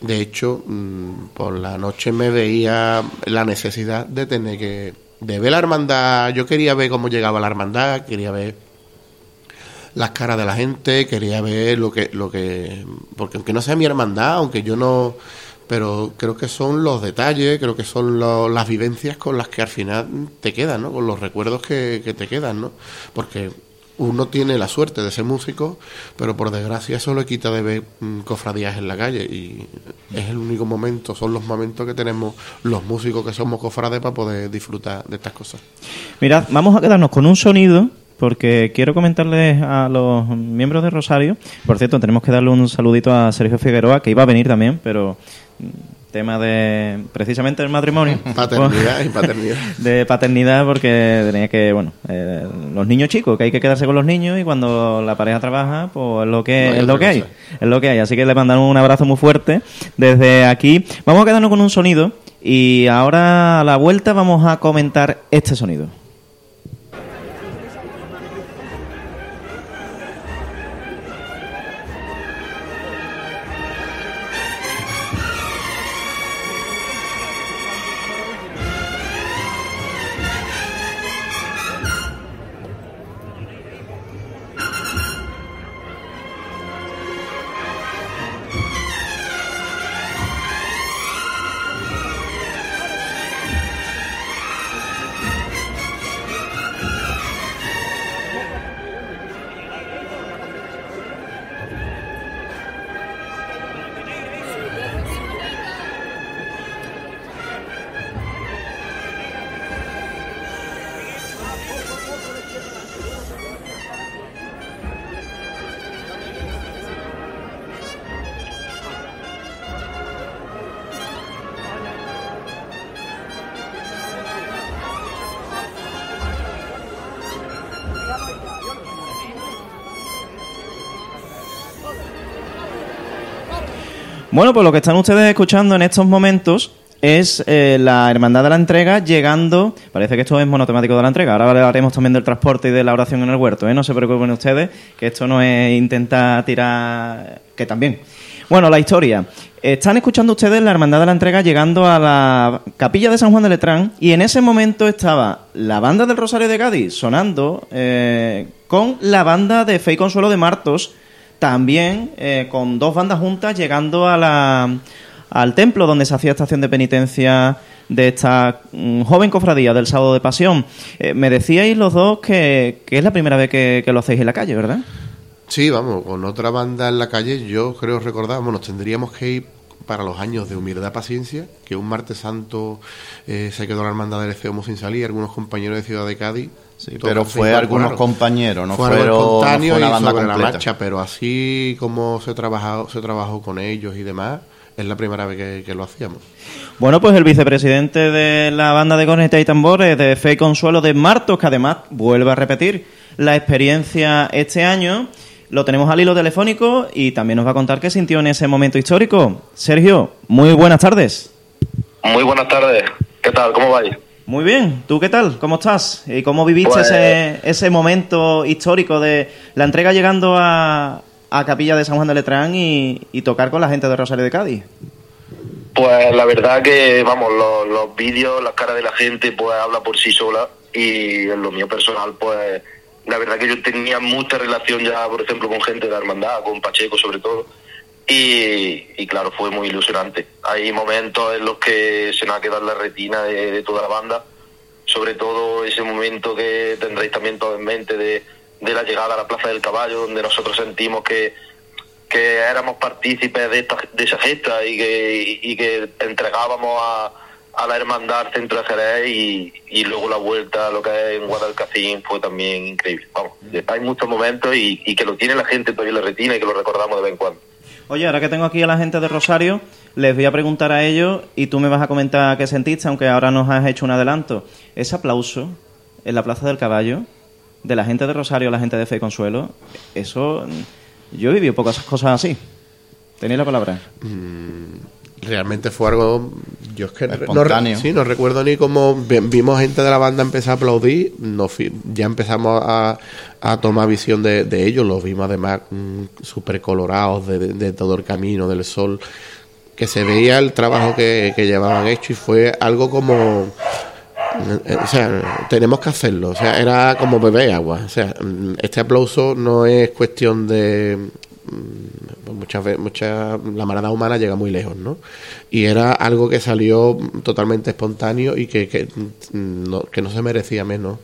De hecho, mm, por la noche me veía la necesidad de tener que... de ver la hermandad. Yo quería ver cómo llegaba la hermandad, quería ver las caras de la gente, quería ver lo que, lo que, porque aunque no sea mi hermandad, aunque yo no, pero creo que son los detalles, creo que son las vivencias con las que al final te quedan, ¿no? Con los recuerdos que, que te quedan, ¿no? Porque uno tiene la suerte de ser músico, pero por desgracia eso le quita de ver mm, cofradías en la calle y es el único momento, son los momentos que tenemos los músicos que somos cofrades para poder disfrutar de estas cosas. Mirad, vamos a quedarnos con un sonido porque quiero comentarles a los miembros de Rosario. Por cierto, tenemos que darle un saludito a Sergio Figueroa, que iba a venir también, pero mm, tema de precisamente del matrimonio. <laughs> Paternidad y <laughs> paternidad. De paternidad porque tenía que, bueno, eh, los niños chicos, que hay que quedarse con los niños y cuando la pareja trabaja, pues es lo que, No es lo que hay. Es lo que hay. Así que le mandamos un abrazo muy fuerte desde aquí. Vamos a quedarnos con un sonido y ahora a la vuelta vamos a comentar este sonido. Bueno, pues lo que están ustedes escuchando en estos momentos es eh, la Hermandad de la Entrega llegando, parece que esto es monotemático de la entrega, ahora hablaremos también del transporte y de la oración en el huerto, ¿eh? no se preocupen ustedes, que esto no es intentar tirar, que también. Bueno, la historia. Están escuchando ustedes la Hermandad de la Entrega llegando a la capilla de San Juan de Letrán y en ese momento estaba la banda del Rosario de Cádiz sonando eh, con la banda de Fe y Consuelo de Martos, también eh, con dos bandas juntas llegando a la, al templo donde se hacía estación de penitencia de esta mm, joven cofradía del sábado de pasión. Eh, me decíais los dos que, es la primera vez que, lo hacéis en la calle, ¿verdad? Sí, vamos, con otra banda en la calle, yo creo recordar, bueno, nos tendríamos que ir para los años de humildad paciencia, que un martes santo eh, se quedó la hermandad del Efeomo sin salir, algunos compañeros de Ciudad de Cádiz. Sí, pero fue algunos compañeros, no Fue fueron no espontáneo fue una y banda sobre la completa. marcha, pero así como se trabajó, se trabajó con ellos y demás, es la primera vez que, que lo hacíamos. Bueno, pues el vicepresidente de la banda de corneta y tambores de Fe y Consuelo de Martos, que además vuelve a repetir la experiencia este año, lo tenemos al hilo telefónico y también nos va a contar qué sintió en ese momento histórico. Sergio, muy buenas tardes. Muy buenas tardes. ¿Qué tal? ¿Cómo vais? Muy bien, ¿tú qué tal? ¿Cómo estás? ¿Y cómo viviste Pues- ese, ese momento histórico de la entrega llegando a, a Capilla de San Juan de Letrán y, y tocar con la gente de Rosario de Cádiz? Pues la verdad que, vamos, los, los vídeos, las caras de la gente, pues habla por sí sola. Y en lo mío personal, pues la verdad que yo tenía mucha relación ya, por ejemplo, con gente de la hermandad, con Pacheco sobre todo. Y, y claro, fue muy ilusionante. Hay momentos en los que se nos ha quedado la retina de, toda la banda. Sobre todo ese momento que tendréis también todo en mente de, la llegada a la Plaza del Caballo, donde nosotros sentimos que, que éramos partícipes de, esta, de esa gesta y que, y que entregábamos a, a la hermandad centro Jerez y, y luego la vuelta a lo que es en Guadalcacín fue también increíble. Vamos, hay muchos momentos y, y que lo tiene la gente todavía en la retina y que lo recordamos de vez en cuando. Oye, ahora que tengo aquí a la gente de Rosario, les voy a preguntar a ellos y tú me vas a comentar qué sentiste, aunque ahora nos has hecho un adelanto. Ese aplauso en la Plaza del Caballo de la gente de Rosario, la gente de Fe y Consuelo, eso yo he vivido pocas cosas así. Tenéis la palabra. Realmente fue algo. Yo es que no, Espontáneo. sí, no recuerdo ni cómo vi- vimos gente de la banda empezar a aplaudir. Nos ya empezamos a, a tomar visión de, de ellos. Los vimos además súper colorados de, de- de todo el camino, del sol. Que se veía el trabajo que, que llevaban hecho y fue algo como. eh, O sea, tenemos que hacerlo. O sea, era como beber agua. O sea, mm, este aplauso no es cuestión de. Muchas veces, mucha, la manada humana llega muy lejos, ¿no? Y era algo que salió totalmente espontáneo y que, que, mm, no, que no se merecía menos.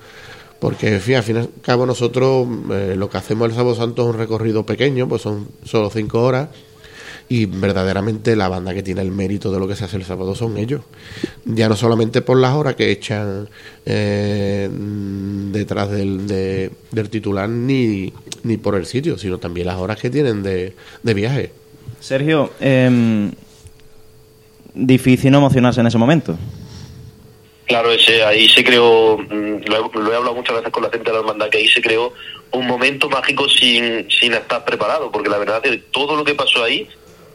Porque, fin, al fin y al cabo, nosotros eh, lo que hacemos el Sábado Santo es un recorrido pequeño, pues son solo cinco horas. Y verdaderamente la banda que tiene el mérito de lo que se hace el sábado son ellos. Ya no solamente por las horas que echan eh, detrás del, de- del titular ni, ni por el sitio, sino también las horas que tienen de, de viaje. Sergio, em, difícil no emocionarse en ese momento. Claro, ese, ahí se creó, mm, lo he, lo he hablado muchas veces con la gente de la hermandad, que ahí se creó un momento mágico sin, sin estar preparado, porque la verdad es que todo lo que pasó ahí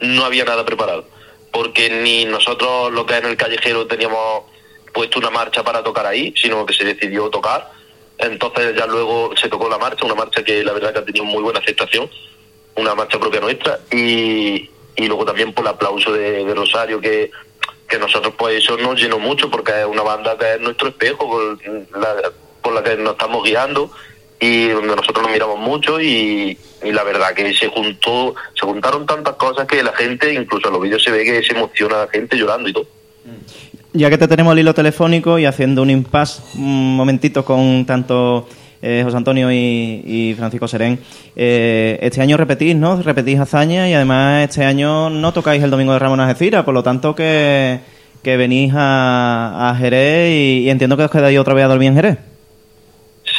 no había nada preparado, porque ni nosotros lo que en el callejero teníamos puesto una marcha para tocar ahí, sino que se decidió tocar, entonces ya luego se tocó la marcha, una marcha que la verdad que ha tenido muy buena aceptación, una marcha propia nuestra, y, y luego también por el aplauso de, de Rosario, que, que nosotros pues eso nos llenó mucho, porque es una banda que es nuestro espejo, por la, por la que nos estamos guiando, y donde nosotros nos miramos mucho, y, la verdad que se juntó, se juntaron tantas cosas que la gente, incluso en los vídeos se ve que se emociona la gente llorando y todo. Ya que te tenemos al hilo telefónico y haciendo un impasse un momentito con tanto eh, José Antonio y, y Francisco Serén, eh, este año repetís, ¿no? Repetís hazaña y además este año no tocáis el Domingo de Ramón Algeciras, por lo tanto que, que venís a, a Jerez y, y entiendo que os quedáis otra vez a dormir en Jerez.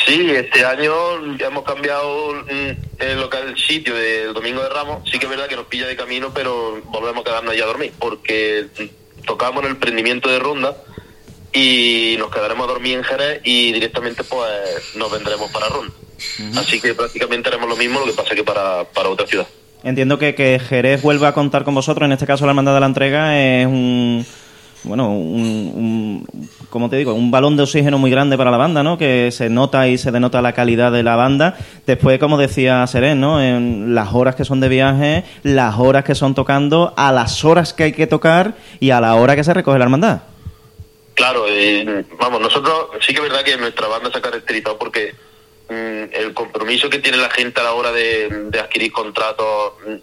Sí, este año ya hemos cambiado mm, el local, el sitio del Domingo de Ramos. Sí que es verdad que nos pilla de camino, pero volvemos a quedarnos allá a dormir, porque tocamos en el prendimiento de ronda y nos quedaremos a dormir en Jerez y directamente pues nos vendremos para ronda. Así que prácticamente haremos lo mismo, lo que pasa que para, para otra ciudad. Entiendo que, que Jerez vuelva a contar con vosotros, en este caso la Hermandad de la Entrega es un, bueno, un, como te digo, un balón de oxígeno muy grande para la banda, ¿no? Que se nota y se denota la calidad de la banda. Después, como decía Serén, ¿no? En las horas que son de viaje, las horas que son tocando, a las horas que hay que tocar y a la hora que se recoge la hermandad. Claro, eh, vamos, nosotros sí que es verdad que nuestra banda se ha caracterizado porque mm, el compromiso que tiene la gente a la hora de, adquirir contratos mm,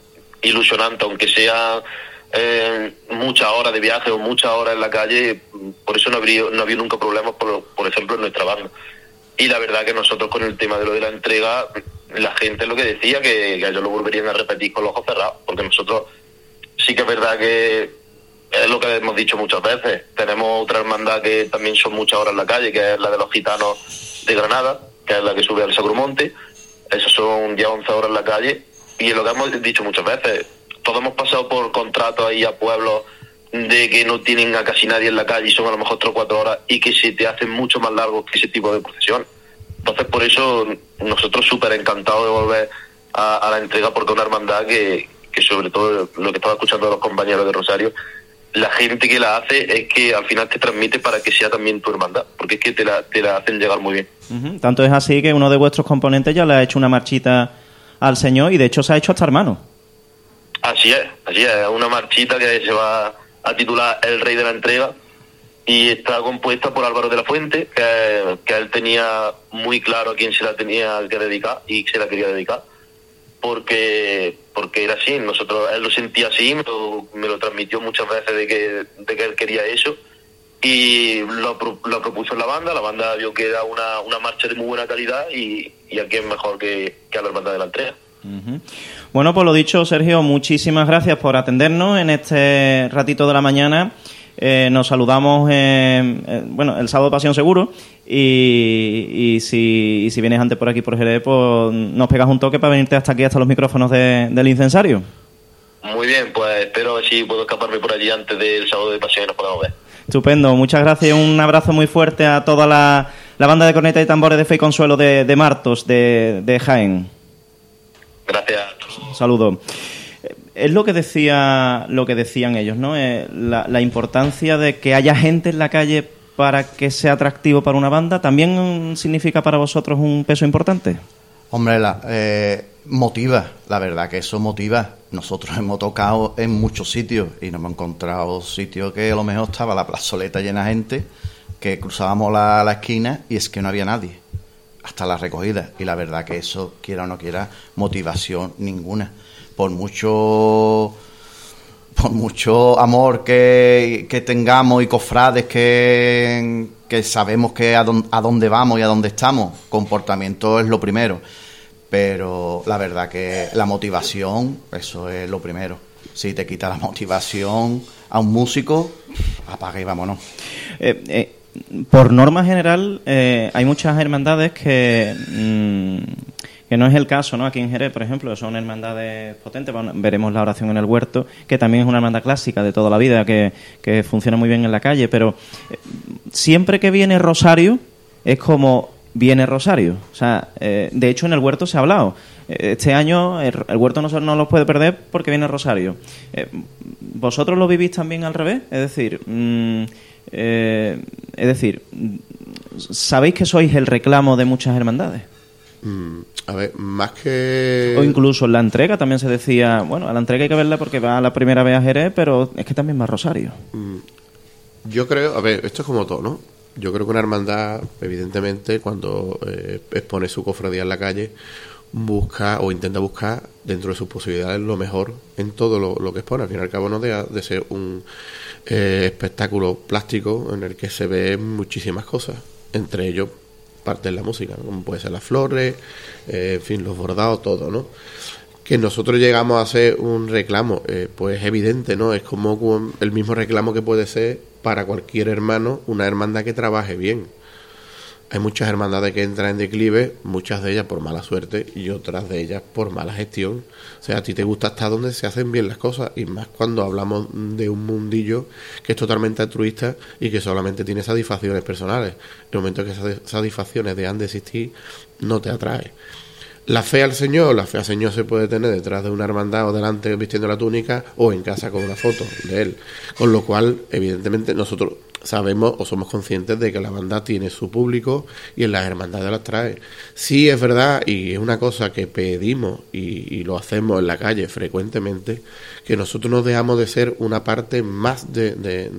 ilusionantes, aunque sea eh, muchas horas de viaje o muchas horas en la calle, por eso no habría, no había nunca problemas, por, por ejemplo, en nuestra banda. Y la verdad que nosotros con el tema de lo de la entrega, la gente lo que decía, que, que ellos lo volverían a repetir con los ojos cerrados, porque nosotros sí que es verdad que es lo que hemos dicho muchas veces. Tenemos otra hermandad que también son muchas horas en la calle, que es la de los gitanos de Granada, que es la que sube al Sacromonte. Esas son ya 11 horas en la calle. Y es lo que hemos dicho muchas veces. Todos hemos pasado por contratos ahí a pueblos de que no tienen a casi nadie en la calle y son a lo mejor 3 o 4 horas y que se te hacen mucho más largos que ese tipo de procesión. Entonces, por eso nosotros súper encantados de volver a, la entrega porque una hermandad que, que sobre todo lo que estaba escuchando los compañeros de Rosario, la gente que la hace es que al final te transmite para que sea también tu hermandad, porque es que te la, te la hacen llegar muy bien. Tanto es así que uno de vuestros componentes ya le ha hecho una marchita al señor y de hecho se ha hecho hasta hermano. Así es, así es, una marchita que se va a titular El Rey de la Entrega y está compuesta por Álvaro de la Fuente, que, que él tenía muy claro a quién se la tenía que dedicar y se la quería dedicar, porque porque era así, nosotros él lo sentía así, me lo, me lo transmitió muchas veces de que, de que él quería eso y lo, lo propuso en la banda, la banda vio que era una, una marcha de muy buena calidad y, y aquí es mejor que, que a la hermandad de la entrega. Bueno, pues lo dicho, Sergio, muchísimas gracias por atendernos en este ratito de la mañana. Eh, nos saludamos, eh, bueno, el sábado Pasión seguro. Y, y si, y si vienes antes por aquí, por Jerez, pues nos pegas un toque para venirte hasta aquí, hasta los micrófonos de- del incensario. Muy bien, pues espero a ver si puedo escaparme por allí antes del sábado de pasión y nos podemos ver. Estupendo, muchas gracias y un abrazo muy fuerte a toda la, la banda de corneta y tambores de Fe y Consuelo de, de Martos, de, de Jaén. Gracias. Un saludo. Eh, Es lo que decía, lo que decían ellos, ¿no? Eh, la, la importancia de que haya gente en la calle para que sea atractivo para una banda, también significa para vosotros un peso importante. Hombre, la, eh, motiva, la verdad que eso motiva. Nosotros hemos tocado en muchos sitios y nos hemos encontrado sitios que a lo mejor estaba la plazoleta llena de gente, que cruzábamos la, la esquina y es que no había nadie, hasta la recogida. Y la verdad que eso, quiera o no quiera, motivación ninguna. Por mucho por mucho amor que, tengamos y cofrades que, que sabemos que a dónde vamos y a dónde estamos, comportamiento es lo primero. Pero la verdad que la motivación, eso es lo primero. Si te quita la motivación a un músico, apaga y vámonos. Eh, eh, por norma general, eh, hay muchas hermandades que, mm, que no es el caso, ¿no? Aquí en Jerez, por ejemplo, son hermandades potentes. Veremos la oración en el huerto, que también es una hermandad clásica de toda la vida, que, que funciona muy bien en la calle, pero eh, siempre que viene Rosario, es como viene Rosario. O sea, eh, de hecho en el huerto se ha hablado. Eh, Este año el, huerto no, no lo puede perder porque viene Rosario. ¿Vosotros lo vivís también al revés? Es decir, mm, eh, es decir, ¿sabéis que sois el reclamo de muchas hermandades? Mm, a ver, más que... O incluso en la entrega también se decía, bueno, a la entrega hay que verla porque va la primera vez a Jerez, pero es que también va a Rosario. Mm, Yo creo, a ver, esto es como todo, ¿no? Yo creo que una hermandad, evidentemente, cuando eh, expone su cofradía en la calle, busca o intenta buscar dentro de sus posibilidades lo mejor en todo lo, que expone. Al fin y al cabo no deja de ser un eh, espectáculo plástico en el que se ven muchísimas cosas, entre ellos parte de la música, ¿no? como puede ser las flores, eh, en fin, los bordados, todo, ¿no? que nosotros llegamos a hacer un reclamo, eh, pues evidente, ¿no? Es como el mismo reclamo que puede ser para cualquier hermano una hermandad que trabaje bien. Hay muchas hermandades que entran en declive, muchas de ellas por mala suerte y otras de ellas por mala gestión. O sea, a ti te gusta estar donde se hacen bien las cosas y más cuando hablamos de un mundillo que es totalmente altruista y que solamente tiene satisfacciones personales. En el momento que esas satisfacciones dejan de existir, no te atrae. La fe al Señor, la fe al Señor se puede tener detrás de una hermandad o delante vistiendo la túnica o en casa con una foto de él. Con lo cual, evidentemente, nosotros sabemos o somos conscientes de que la banda tiene su público y en las hermandades las trae. Sí es verdad y es una cosa que pedimos y, y lo hacemos en la calle frecuentemente, que nosotros nos dejamos de ser una parte más de, de-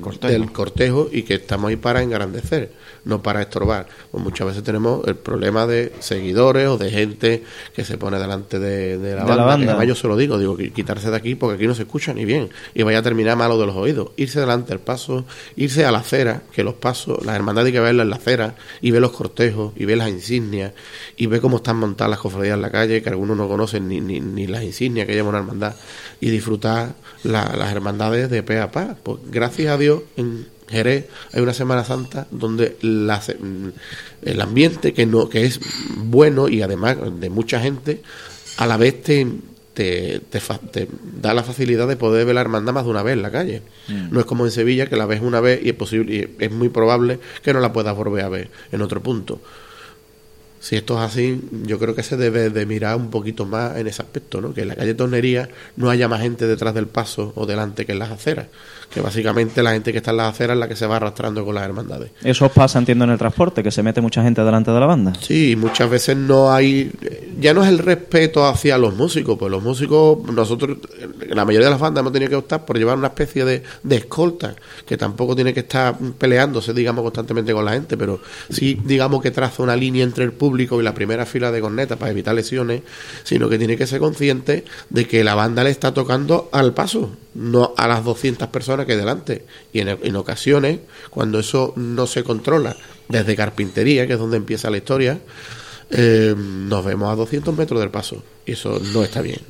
cortejo. del cortejo y que estamos ahí para engrandecer, no para estorbar. Pues muchas veces tenemos el problema de seguidores o de gente que se pone delante de, de la De la banda. que además yo se lo digo, digo, qui- quitarse de aquí porque aquí no se escucha ni bien y vaya a terminar malo de los oídos. Irse delante al paso, irse irse a la acera, que los pasos, las hermandades hay que verlas en la acera, y ve los cortejos, y ve las insignias, y ve cómo están montadas las cofradías en la calle, que algunos no conocen ni, ni, ni las insignias que lleva una hermandad, y disfrutar la- las hermandades de pe a pa. Pues gracias a Dios, en Jerez hay una Semana Santa donde la el ambiente que no que es bueno y además de mucha gente a la vez te, te, te te da la facilidad de poder ver la hermandad más de una vez en la calle. Mm. No es como en Sevilla que la ves una vez y es posible y es muy probable que no la puedas volver a ver en otro punto. Si esto es así, yo creo que se debe de mirar un poquito más en ese aspecto, ¿no? Que en la calle Tornería no haya más gente detrás del paso o delante que en las aceras. Que básicamente la gente que está en las aceras es la que se va arrastrando con las hermandades. Eso pasa, entiendo, en el transporte, que se mete mucha gente delante de la banda. Sí, muchas veces no hay. Ya no es el respeto hacia los músicos, pues los músicos, nosotros, en la mayoría de las bandas hemos tenido que optar por llevar una especie de, de escolta, que tampoco tiene que estar peleándose, digamos, constantemente con la gente, pero sí, digamos, que traza una línea entre el público y la primera fila de cornetas para evitar lesiones, sino que tiene que ser consciente de que la banda le está tocando al paso, no a las 200 personas que delante. Y en, ocasiones, cuando eso no se controla, desde carpintería, que es donde empieza la historia, eh, nos vemos a 200 metros del paso. Y eso no está bien.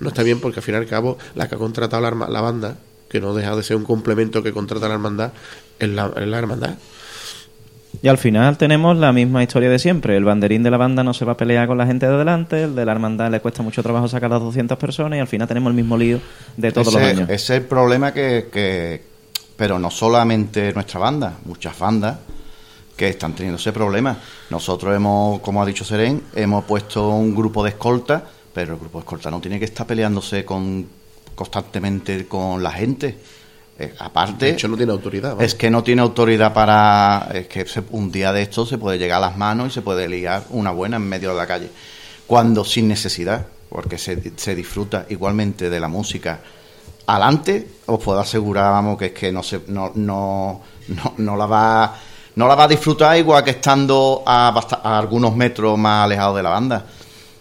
No está bien porque al fin y al cabo la que ha contratado la, la banda, que no deja de ser un complemento que contrata la hermandad, es la, es la hermandad. Y al final tenemos la misma historia de siempre. El banderín de la banda no se va a pelear con la gente de delante, el de la hermandad le cuesta mucho trabajo sacar las 200 personas y al final tenemos el mismo lío de todos ese, los años. ese es el problema que, que- Pero no solamente nuestra banda, muchas bandas que están teniendo ese problema. Nosotros hemos, como ha dicho Seren, hemos puesto un grupo de escolta, pero el grupo de escolta no tiene que estar peleándose con constantemente con la gente. Eh, aparte, De hecho, no tiene autoridad. es que no tiene autoridad para. Es que se- un día de esto se puede llegar a las manos y se puede liar una buena en medio de la calle. Cuando sin necesidad, porque se, se disfruta igualmente de la música. Adelante, os puedo asegurar, vamos, que es que no, se, no, no, no, no la va. No la va a disfrutar igual que estando a, a algunos metros más alejados de la banda.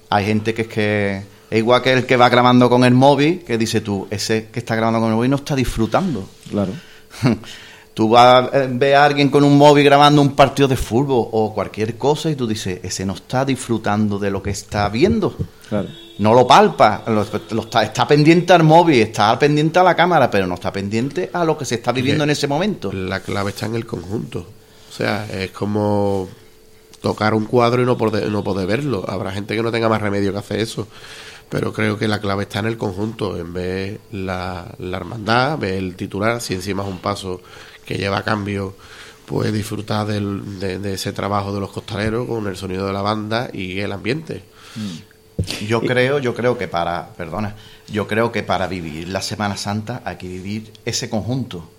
Hay gente que es que es igual que el que va grabando con el móvil, que dice tú, ese que está grabando con el móvil no está disfrutando. Claro. <laughs> Tú vas a ver a alguien con un móvil grabando un partido de fútbol o cualquier cosa y tú dices, ese no está disfrutando de lo que está viendo. Claro. No lo palpa, lo, lo está, está pendiente al móvil, está pendiente a la cámara, pero no está pendiente a lo que se está viviendo en ese momento. La clave está en el conjunto. O sea, es como tocar un cuadro y no poder, no poder verlo. Habrá gente que no tenga más remedio que hacer eso. Pero creo que la clave está en el conjunto, en ver la, la hermandad, ver el titular, si encima es un paso que lleva a cambio, pues disfrutar del- de, de ese trabajo de los costaleros con el sonido de la banda y el ambiente. Yo creo, yo creo que para, perdona, yo creo que para vivir la Semana Santa hay que vivir ese conjunto.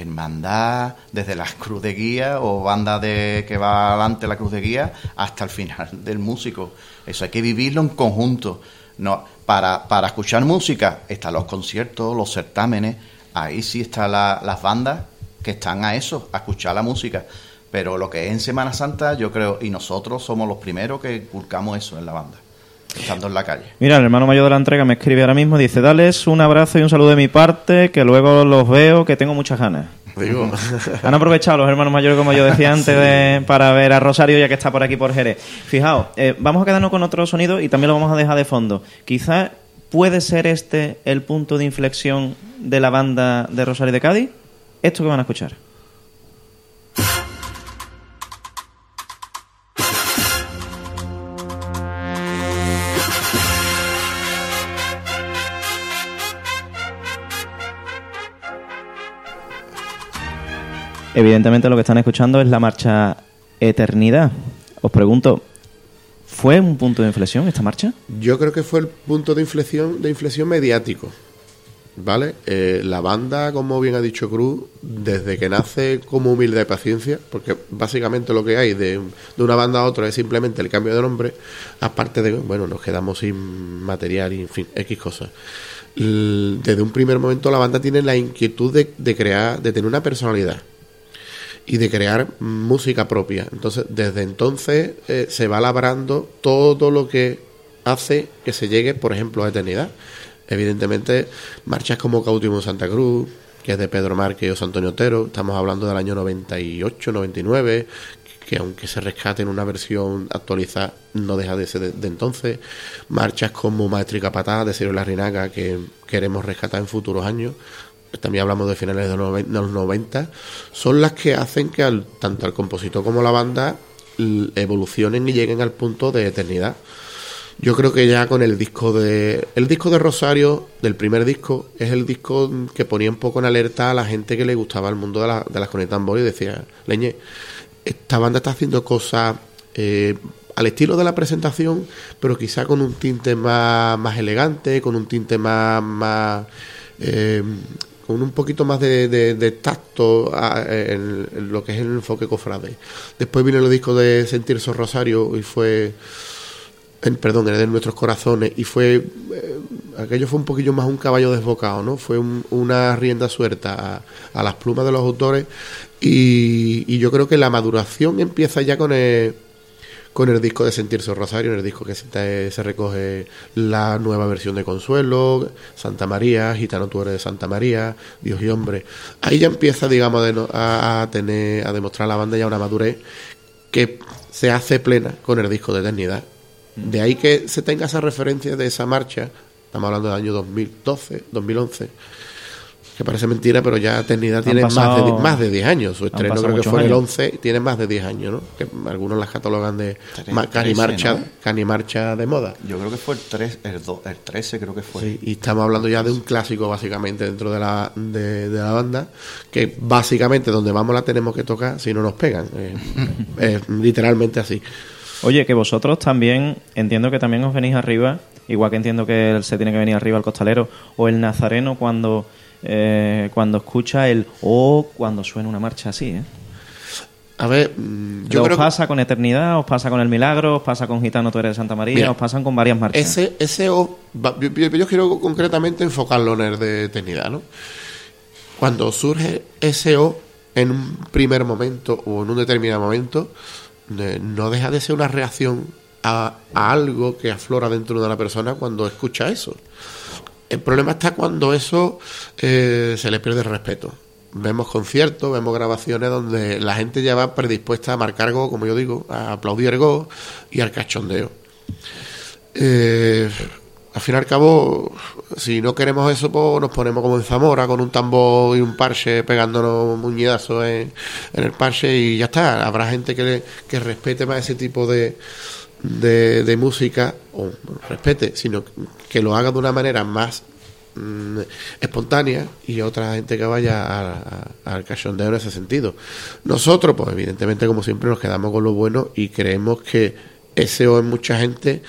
Hermandad, desde la cruz de guía o banda de que va adelante la cruz de guía hasta el final <laughs> del músico. Eso hay que vivirlo en conjunto. No, para, para escuchar música están los conciertos, los certámenes, ahí sí están la- las bandas que están a eso, a escuchar la música. Pero lo que es en Semana Santa, yo creo, y nosotros somos los primeros que inculcamos eso en la banda, estando en la calle. Mira, el hermano mayor de la entrega me escribe ahora mismo, dice, dales un abrazo y un saludo de mi parte, que luego los veo, que tengo muchas ganas. Digo, <laughs> Han aprovechado los hermanos mayores, como yo decía antes, <laughs> de- para ver a Rosario, ya que está por aquí por Jerez. Fijaos, eh, vamos a quedarnos con otro sonido y también lo vamos a dejar de fondo. Quizás puede ser este el punto de inflexión de la banda de Rosario de Cádiz. Esto que van a escuchar. Evidentemente lo que están escuchando es la marcha Eternidad. Os pregunto, ¿fue un punto de inflexión esta marcha? Yo creo que fue el punto de inflexión, de inflexión mediático. ¿Vale? Eh, la banda, como bien ha dicho Cruz, desde que nace como humilde de paciencia, porque básicamente lo que hay de, de una banda a otra es simplemente el cambio de nombre, aparte de, bueno, nos quedamos sin material y, en fin, X cosas. Desde un primer momento la banda tiene la inquietud de, de crear, de tener una personalidad y de crear música propia. Entonces, desde entonces eh, se va labrando todo lo que hace que se llegue, por ejemplo, a eternidad. Evidentemente, marchas como Cautivo en Santa Cruz, que es de Pedro Márquez y José Antonio Otero. Estamos hablando del año 98, 99, que aunque se rescate en una versión actualizada, no deja de ser de, entonces. Marchas como Maestrica Patá de Ciro Larrinaga, que queremos rescatar en futuros años. También hablamos de finales de los noven- de los 90. Son las que hacen que tanto el compositor como la banda evolucionen y lleguen al punto de eternidad. Yo creo que ya con el disco de. El disco de Rosario, del primer disco, es el disco que ponía un poco en alerta a la gente que le gustaba el mundo de, la- de las tambor y decía, Leñe, esta banda está haciendo cosas eh, al estilo de la presentación, pero quizá con un tinte más, más elegante, con un tinte más. más eh, con un poquito más de, de- tacto en, lo que es el enfoque cofrade. Después vino el disco de Sentirse Rosario y fue en, perdón, en el de nuestros corazones y fue eh, aquello fue un poquillo más un caballo desbocado, ¿no? Fue un- una rienda suelta a, a las plumas de los autores y, y yo creo que la maduración empieza ya con el con el disco de Sentirse Rosario, en el disco que se, recoge la nueva versión de Consuelo, Santa María, Gitano tú eres de Santa María, Dios y hombre. Ahí ya empieza, digamos, a, a tener, a demostrar la banda ya una madurez que se hace plena con el disco de Eternidad. De ahí que se tenga esa referencia de esa marcha, estamos hablando del año 2012, 2011, que parece mentira, pero ya Eternidad tiene más, de, más de 10 años. Su estreno creo que fue en el años. 11, tiene más de 10 años, ¿no? Que algunos las catalogan de ma- cani 13, marcha, ¿no? cani marcha de moda. Yo creo que fue el, 3, el, do- el 13, creo que fue. Sí, y estamos hablando ya de un clásico básicamente dentro de la, de, de la banda, que básicamente donde vamos la tenemos que tocar si no nos pegan. Eh, <laughs> es literalmente así. Oye, que vosotros también, entiendo que también os venís arriba, igual que entiendo que él se tiene que venir arriba el costalero, o el nazareno cuando, eh, cuando escucha el o cuando suena una marcha así, ¿eh? A ver, mm, yo ¿Os creo que pasa con Eternidad, os pasa con El Milagro, os pasa con Gitano Tú eres de Santa María, Mira, os pasan con varias marchas? ese, ese O, va- yo, yo- yo quiero concretamente enfocarlo en el de eternidad, ¿no? Cuando surge ese O en un primer momento o en un determinado momento, eh, no deja de ser una reacción a, a algo que aflora dentro de una persona cuando escucha eso. El problema está cuando eso eh, se le pierde el respeto. Vemos conciertos, vemos grabaciones donde la gente ya va predispuesta a marcar go, como yo digo, a aplaudir go y al cachondeo. Eh, al fin y al cabo, si no queremos eso, pues nos ponemos como en Zamora, con un tambor y un parche pegándonos muñedazos en, en el parche y ya está. Habrá gente que, le- que respete más ese tipo de, de, de música, o respete, sino que lo haga de una manera más mm, espontánea y otra gente que vaya al cachondeo en ese sentido. Nosotros, pues evidentemente, como siempre, nos quedamos con lo bueno y creemos que ese o en mucha gente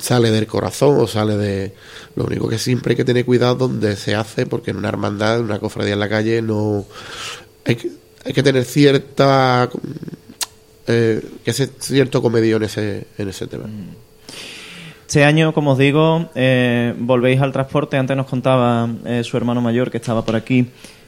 sale del corazón o sale de... Lo único que siempre hay que tener cuidado donde se hace, porque en una hermandad, en una cofradía en la calle, no... Hay que, hay que tener cierta... Eh, que hace cierto comedio en ese, en ese tema. Este año, como os digo, eh, volvéis al transporte. Antes nos contaba eh, su hermano mayor que estaba por aquí,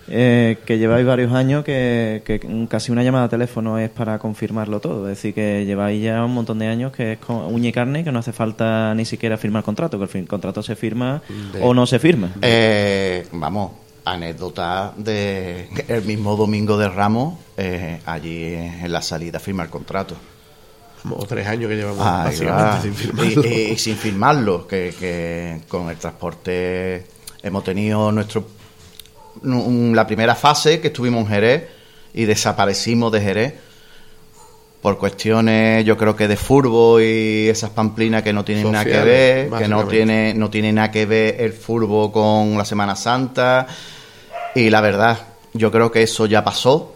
eh, que lleváis varios años, que, que casi una llamada de teléfono es para confirmarlo todo. Es decir, que lleváis ya un montón de años que es con uña y carne, que no hace falta ni siquiera firmar contrato, que el fin- contrato se firma De- o no se firma. Eh, vamos, anécdota de el mismo domingo de Ramos, eh, allí en la salida firma el contrato. Como tres años que llevamos básicamente sin firmarlo. Y, sin firmarlo, que, que con el transporte hemos tenido nuestro la primera fase que estuvimos en Jerez y desaparecimos de Jerez por cuestiones yo creo que de furbo y esas pamplinas que no tienen nada que ver, que no tiene, no tiene nada que ver el furbo con la Semana Santa. Y la verdad, yo creo que eso ya pasó,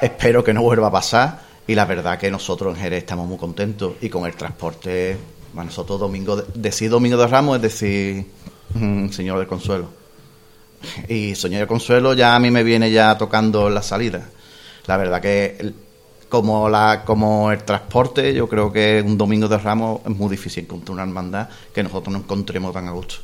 espero que no vuelva a pasar. Y la verdad que nosotros en Jerez estamos muy contentos. Y con el transporte, para nosotros domingo, de- decir domingo de Ramos es decir mm, Señor del Consuelo. Y Señor del Consuelo ya a mí me viene ya tocando la salida. La verdad que como la como el transporte, yo creo que un domingo de Ramos es muy difícil encontrar una hermandad que nosotros nos encontremos tan a gusto.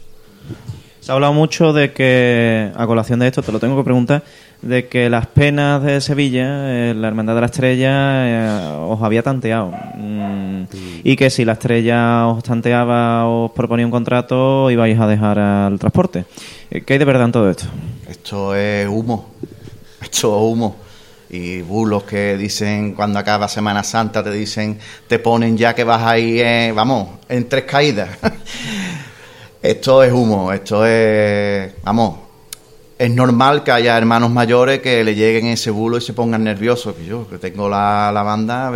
Se ha hablado mucho de que, a colación de esto, te lo tengo que preguntar, de que las penas de Sevilla, eh, la Hermandad de la Estrella, eh, os había tanteado. Mm, Y que si la Estrella os tanteaba, os proponía un contrato, ibais a dejar al transporte. Eh, ¿Qué hay de verdad en todo esto? Esto es humo. Esto es humo. Y bulos que dicen cuando acaba Semana Santa, te dicen, te ponen ya que vas ahí, eh, vamos, en tres caídas. <laughs> esto es humo, esto es, vamos, es normal que haya hermanos mayores que le lleguen ese bulo y se pongan nerviosos. Que yo, que tengo la, la banda,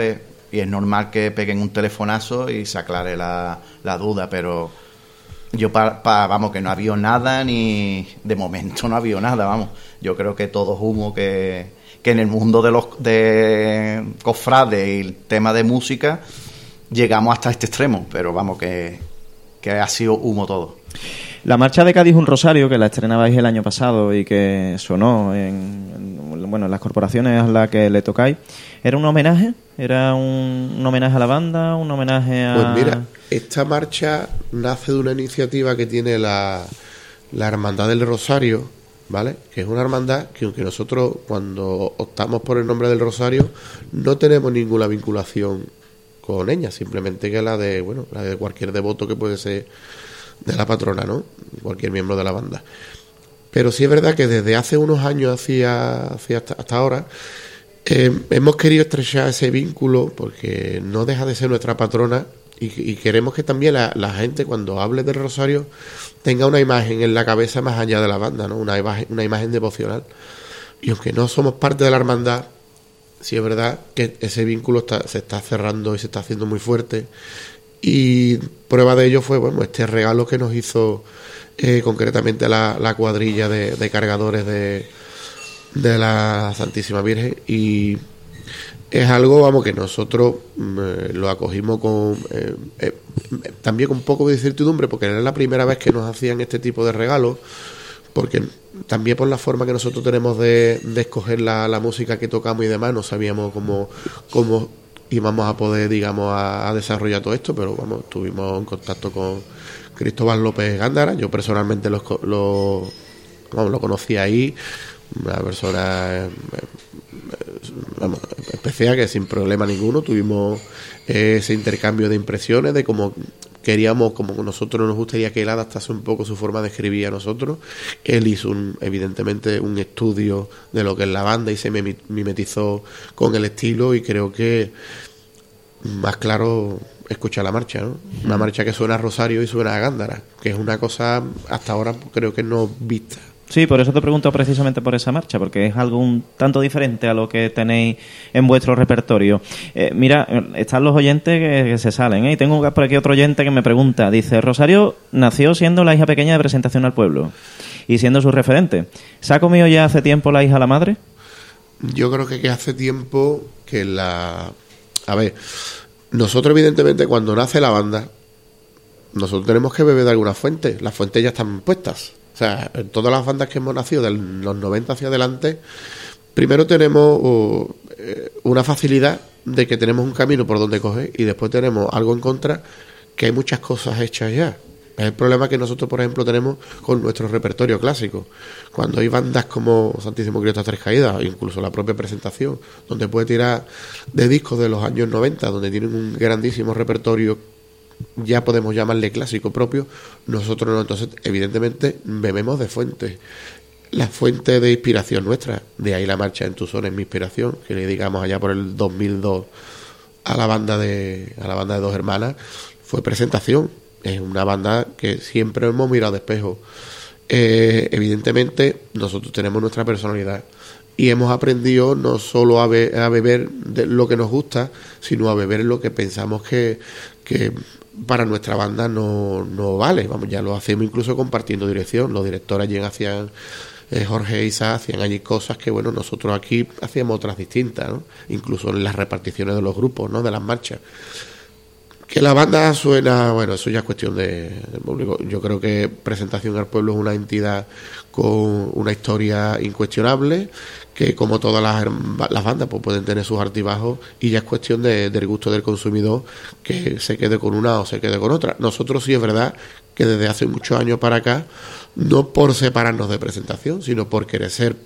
y es normal que peguen un telefonazo y se aclare la, la duda, pero yo, pa, pa- vamos, que no ha habido nada, ni de momento no ha habido nada, vamos. Yo creo que todo es humo, que, que en el mundo de los de cofrades y el tema de música llegamos hasta este extremo, pero vamos, que, que ha sido humo todo. La marcha de Cádiz un Rosario, que la estrenabais el año pasado y que sonó en, en- bueno, en las corporaciones a las que le tocáis, ¿era un homenaje? ¿Era un, un homenaje a la banda? ¿Un homenaje a...? Pues mira, esta marcha nace de una iniciativa que tiene la, la Hermandad del Rosario, ¿vale? Que es una hermandad que aunque nosotros cuando optamos por el nombre del Rosario no tenemos ninguna vinculación con ella, simplemente que la de, bueno, la de cualquier devoto que puede ser de la patrona, ¿no? Cualquier miembro de la banda. Pero sí es verdad que desde hace unos años hacia, hacia hasta, hasta ahora eh, hemos querido estrechar ese vínculo porque no deja de ser nuestra patrona y, queremos que también la, gente cuando hable del rosario tenga una imagen en la cabeza más allá de la banda, ¿no? Una imagen, una imagen devocional. Y aunque no somos parte de la hermandad, sí es verdad que ese vínculo está- se está cerrando y se está haciendo muy fuerte. Y prueba de ello fue bueno este regalo que nos hizo eh, concretamente la, la cuadrilla de, de cargadores de, de la Santísima Virgen y es algo vamos que nosotros mm, eh, lo acogimos con eh, eh, también con un poco de incertidumbre porque era la primera vez que nos hacían este tipo de regalos porque también por la forma que nosotros tenemos de, de escoger la, la música que tocamos y demás, no sabíamos cómo, cómo íbamos a poder, digamos, a, desarrollar todo esto, pero vamos, estuvimos en contacto con Cristóbal López Gándara, yo personalmente lo, esco- lo, vamos, lo conocí ahí, una persona vamos, especial que sin problema ninguno tuvimos ese intercambio de impresiones de cómo queríamos, como nosotros nos gustaría que él adaptase un poco su forma de escribir a nosotros. Él hizo un, evidentemente un estudio de lo que es la banda y se mimetizó con el estilo y creo que más claro escucha la marcha, ¿no? Una marcha que suena a Rosario y suena a Gándara, que es una cosa hasta ahora creo que no vista. Sí, por eso te pregunto precisamente por esa marcha, porque es algo un tanto diferente a lo que tenéis en vuestro repertorio. Eh, mira, están los oyentes que, se salen, ¿eh? y tengo por aquí otro oyente que me pregunta, dice, Rosario nació siendo la hija pequeña de presentación al pueblo y siendo su referente. ¿Se ha comido ya hace tiempo la hija a la madre? Yo creo que hace tiempo que la... A ver, nosotros evidentemente cuando nace la banda, nosotros tenemos que beber de alguna fuente. Las fuentes ya están puestas. Sea, en todas las bandas que hemos nacido de los 90 hacia adelante, primero tenemos uh, eh, una facilidad de que tenemos un camino por donde coger y después tenemos algo en contra que hay muchas cosas hechas ya. Es el problema que nosotros, por ejemplo, tenemos con nuestro repertorio clásico. Cuando hay bandas como Santísimo Cristo Tres Caídas, incluso la propia presentación, donde puede tirar de discos de los años 90, donde tienen un grandísimo repertorio, ya podemos llamarle clásico propio, nosotros no. Entonces, evidentemente, bebemos de fuentes. La fuente de inspiración nuestra, de ahí la marcha en tu zona es mi inspiración, que le digamos allá por el 2002 a la banda de a la banda de dos hermanas, fue presentación. Es una banda que siempre hemos mirado de espejo. Eh, evidentemente, nosotros tenemos nuestra personalidad y hemos aprendido no solo a, be- a beber lo que nos gusta, sino a beber lo que pensamos que para nuestra banda no, no vale. Vamos, ya lo hacemos incluso compartiendo dirección. Los directores allí hacían eh, Jorge e Isa hacían allí cosas que bueno nosotros aquí hacíamos otras distintas, incluso en las reparticiones de los grupos, ¿no? de las marchas. Que la banda suena, bueno, eso ya es cuestión de, del público. Yo creo que Presentación al Pueblo es una entidad con una historia incuestionable, que como todas las, las bandas pues pueden tener sus altibajos y ya es cuestión de- del gusto del consumidor que se quede con una o se quede con otra. Nosotros sí es verdad que desde hace muchos años para acá, no por separarnos de presentación, sino por querer ser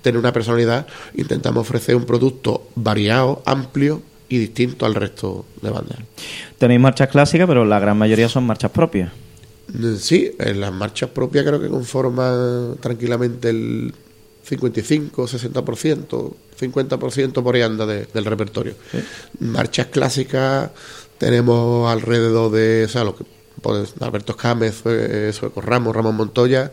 tener una personalidad, intentamos ofrecer un producto variado, amplio y distinto al resto de bandas. Tenéis marchas clásicas, pero la gran mayoría son marchas propias. Mm, Sí, en las marchas propias creo que conforman tranquilamente el 55, 60%, 50% por ahí anda de- del repertorio. Marchas clásicas tenemos alrededor de, o sea, lo que pues, Alberto Escámez, eh, Sueco Ramos, Ramón Montoya,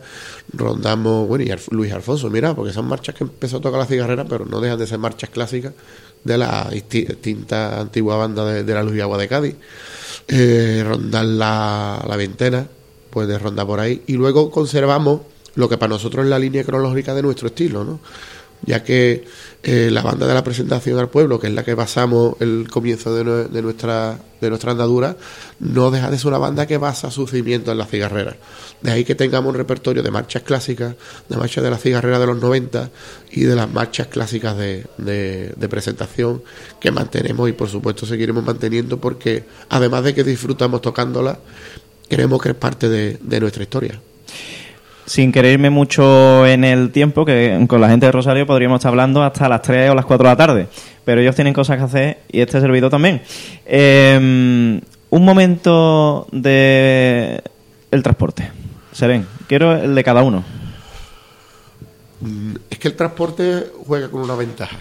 rondamos, bueno, y Luis Alfonso, mira, porque son marchas que empezó a tocar la cigarrera, pero no dejan de ser marchas clásicas de la disti- distinta antigua banda de, de la Luz y Agua de Cádiz. Eh, rondar la, la veintena, puede rondar por ahí. Y luego conservamos lo que para nosotros es la línea cronológica de nuestro estilo, ¿no? Ya que eh, la banda de la presentación al pueblo, que es la que basamos el comienzo de, nue- de nuestra de nuestra andadura, no deja de ser una banda que basa su cimiento en las cigarreras. De ahí que tengamos un repertorio de marchas clásicas, de marchas de la cigarrera de los 90 y de las marchas clásicas de, de- de presentación que mantenemos y por supuesto seguiremos manteniendo porque además de que disfrutamos tocándolas, creemos que es parte de, de nuestra historia. Sin querer irme mucho en el tiempo, que con la gente de Rosario podríamos estar hablando hasta las 3 o las 4 de la tarde. Pero ellos tienen cosas que hacer y este servidor también. Eh, un momento de el transporte. Seren, quiero el de cada uno. Mm, Es que el transporte juega con una ventaja.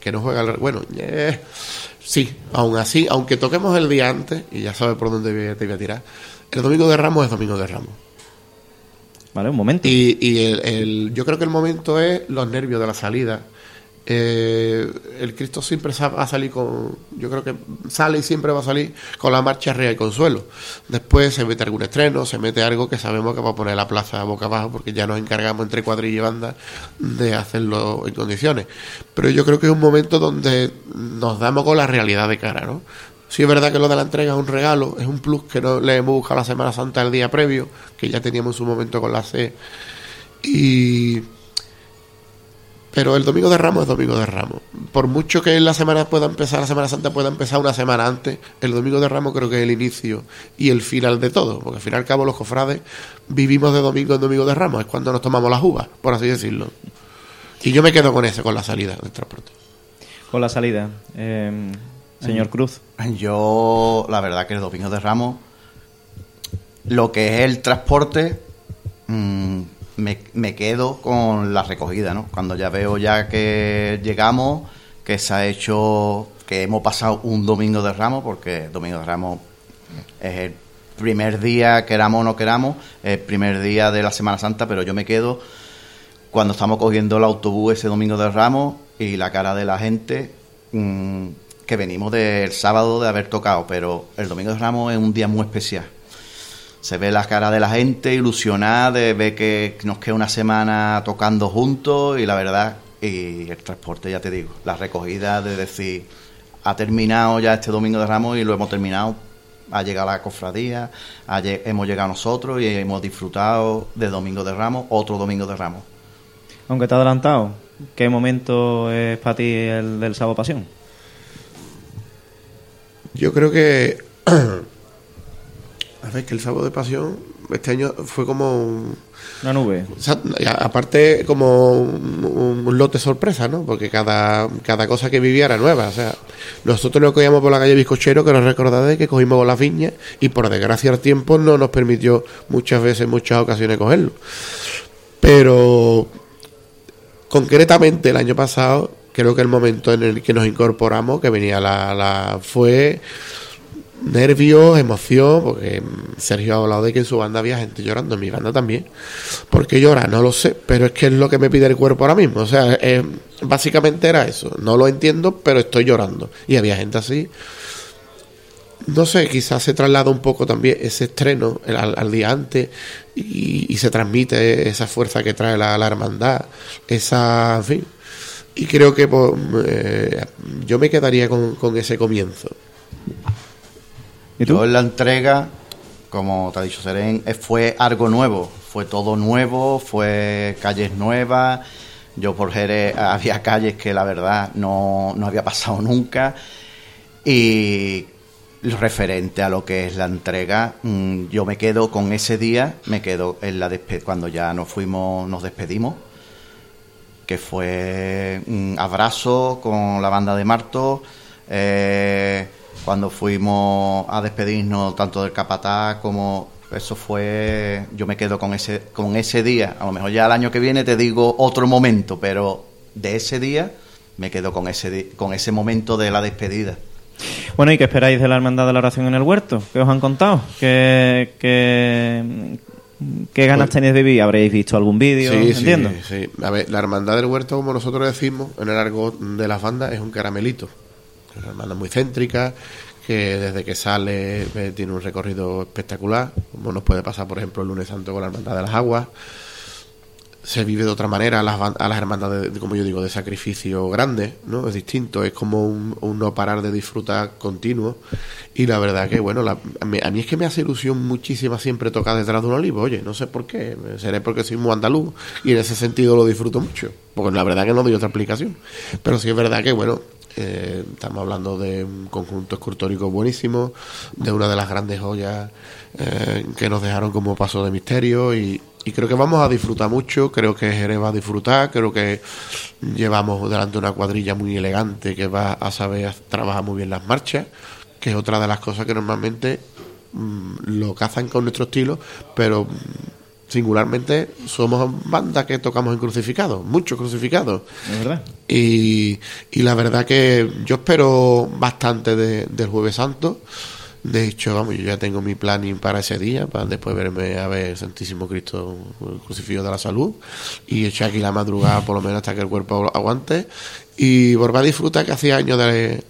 Que no juega. Bueno, eh, sí, aún así, aunque toquemos el día antes, y ya sabes por dónde te voy a tirar, el domingo de Ramos es domingo de Ramos. Vale, un momento. Y, y el, yo creo que el momento es los nervios de la salida. Eh, el Cristo siempre va a salir con. Yo creo que sale y siempre va a salir con la marcha arriba y consuelo. Después se mete algún estreno, se mete algo que sabemos que va a poner la plaza boca abajo, porque ya nos encargamos entre cuadrilla y banda de hacerlo en condiciones. Pero yo creo que es un momento donde nos damos con la realidad de cara, ¿no? Sí es verdad que lo de la entrega es un regalo, es un plus que no le hemos buscado la Semana Santa el día previo, que ya teníamos en su momento con la C. Y pero el domingo de Ramos es domingo de Ramos. Por mucho que la semana pueda empezar, la Semana Santa pueda empezar una semana antes, el domingo de Ramos creo que es el inicio y el final de todo, porque al fin y al cabo los cofrades vivimos de domingo en domingo de Ramos, es cuando nos tomamos las uvas, por así decirlo. Y yo me quedo con eso, con la salida del transporte. Con la salida. Eh, señor Cruz. Yo, la verdad que el domingo de Ramos, lo que es el transporte, mm, me, me quedo con la recogida, ¿no? Cuando ya veo ya que llegamos, que se ha hecho, que hemos pasado un domingo de Ramos, porque domingo de Ramos es el primer día, queramos o no queramos, el primer día de la Semana Santa, pero yo me quedo cuando estamos cogiendo el autobús ese domingo de Ramos y la cara de la gente mm, que venimos del sábado de haber tocado, pero el domingo de Ramos es un día muy especial. Se ve la cara de la gente ilusionada de ver que nos queda una semana tocando juntos y la verdad, y el transporte, ya te digo, la recogida de decir, ha terminado ya este domingo de Ramos y lo hemos terminado, ha llegado la cofradía, ha lle- hemos llegado nosotros y hemos disfrutado de domingo de Ramos, otro domingo de Ramos. Aunque te ha adelantado, ¿qué momento es para ti el del sábado pasión? Yo creo que. <clears throat> A ver, que el sábado de pasión este año fue como. un- Una nube. o sea, aparte, como un, un lote sorpresa, ¿no? Porque cada, cada cosa que vivía era nueva. O sea, nosotros nos cogíamos por la calle Bizcochero, que nos recordáis que cogimos por las viñas, y por desgracia el tiempo no nos permitió muchas veces, muchas ocasiones cogerlo. Pero concretamente el año pasado, creo que el momento en el que nos incorporamos, que venía la, fue nervios, emoción, porque Sergio ha hablado de que en su banda había gente llorando, en mi banda también. ¿Por qué llora? No lo sé, pero es que es lo que me pide el cuerpo ahora mismo. O sea, básicamente era eso. No lo entiendo, pero estoy llorando. Y había gente así. No sé, quizás se traslada un poco también ese estreno al, día antes y, y se transmite esa fuerza que trae la, la hermandad, esa, en fin. Y creo que pues, eh, yo me quedaría con, con ese comienzo. Yo en la entrega, como te ha dicho Seren, eh, fue algo nuevo, fue todo nuevo, fue calles nuevas. Yo por Jerez había calles que la verdad no, no había pasado nunca. Y referente a lo que es la entrega, mm, yo me quedo con ese día, me quedo en la cuando ya nos fuimos, nos despedimos, que fue un abrazo con la banda de Marto, eh, cuando fuimos a despedirnos tanto del Capataz como eso fue, yo me quedo con ese, con ese día, a lo mejor ya el año que viene te digo otro momento, pero de ese día me quedo con ese, con ese momento de la despedida. Bueno, ¿y qué esperáis de la Hermandad de la Oración en el Huerto? ¿Qué os han contado? ¿Qué, qué, qué ganas Pues- tenéis de vivir? ¿Habréis visto algún vídeo? Sí, Entiendo. sí, sí. A ver, la hermandad del huerto, como nosotros decimos en el argot de las bandas, es un caramelito. Es una hermandad muy céntrica, que desde que sale eh, tiene un recorrido espectacular, como nos puede pasar, por ejemplo, el lunes santo con la hermandad de las aguas. Se vive de otra manera a las, a las hermandades, de- como yo digo, de sacrificio grande, ¿no? Es distinto, es como un, no parar de disfrutar continuo. Y la verdad que, bueno, la- a, mí, a mí es que me hace ilusión muchísima siempre tocar detrás de un olivo. Oye, no sé por qué, seré porque soy muy andaluz y en ese sentido lo disfruto mucho. Porque la verdad que no doy otra explicación. Pero sí es verdad que, bueno, eh, estamos hablando de un conjunto escultórico buenísimo, de una de las grandes joyas eh, que nos dejaron como paso de misterio y, y creo que vamos a disfrutar mucho, creo que Jerez va a disfrutar, creo que llevamos delante una cuadrilla muy elegante que va a saber trabajar muy bien las marchas, que es otra de las cosas que normalmente mm, lo cazan con nuestro estilo, pero mm, singularmente somos banda que tocamos en crucificados, muchos crucificados. Es verdad. Y, y la verdad que yo espero bastante de- del Jueves Santo. De hecho, vamos, yo ya tengo mi planning para ese día, para después verme a ver Santísimo Cristo el crucifijo de la salud y echar aquí la madrugada por lo menos hasta que el cuerpo aguante. Y volver a disfrutar que hacía años de-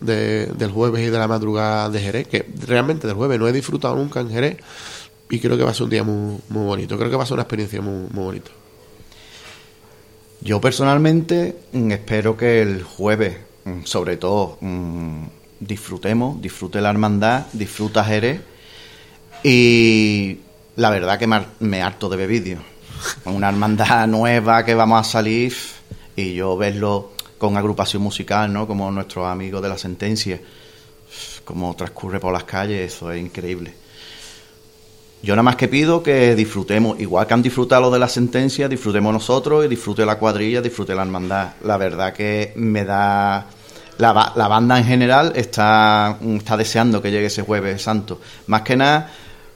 del jueves y de la madrugada de Jerez, que realmente del jueves no he disfrutado nunca en Jerez y creo que va a ser un día muy, muy bonito. Creo que va a ser una experiencia muy, muy bonita. Yo personalmente mm, espero que el jueves, mm, sobre todo, mm, disfrutemos, disfrute la hermandad, disfruta Jerez y la verdad que me har- me harto de vídeos. Una hermandad nueva que vamos a salir y yo verlo con agrupación musical, ¿no? Como nuestros amigos de la sentencia, como transcurre por las calles, eso es increíble. Yo nada más que pido que disfrutemos, igual que han disfrutado de la sentencia, disfrutemos nosotros y disfrute la cuadrilla, disfrute la hermandad. La verdad que me da... La, la banda en general está, está deseando que llegue ese jueves santo. Más que nada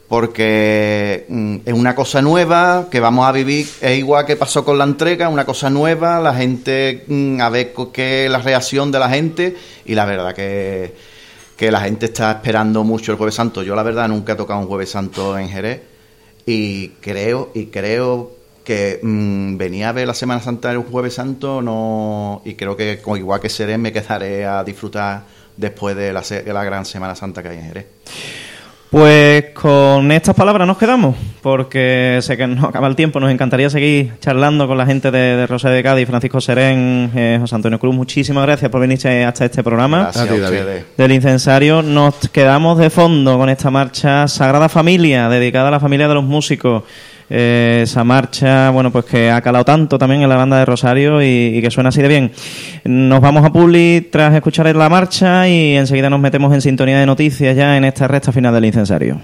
porque mm, es una cosa nueva que vamos a vivir, es igual que pasó con la entrega, una cosa nueva, la gente, mm, a ver qué es la reacción de la gente y la verdad que, que la gente está esperando mucho el Jueves Santo. Yo la verdad nunca he tocado un Jueves Santo en Jerez y creo y creo que mm, venía a ver la Semana Santa el Jueves Santo no y creo que con igual que seré me quedaré a disfrutar después de la, se- de la gran Semana Santa que hay en Jerez. Pues con estas palabras nos quedamos, porque sé que nos acaba el tiempo. Nos encantaría seguir charlando con la gente de, de Rosario de Cádiz, Francisco Serén, eh, José Antonio Cruz. Muchísimas gracias por venir hasta este programa Gracias a ustedes. del incensario. Nos quedamos de fondo con esta marcha Sagrada Familia, dedicada a la familia de los músicos. Eh, esa marcha, bueno, pues que ha calado tanto también en la banda de Rosario y, y que suena así de bien. Nos vamos a Publi tras escuchar la marcha y enseguida nos metemos en sintonía de noticias ya en esta recta final del incensario.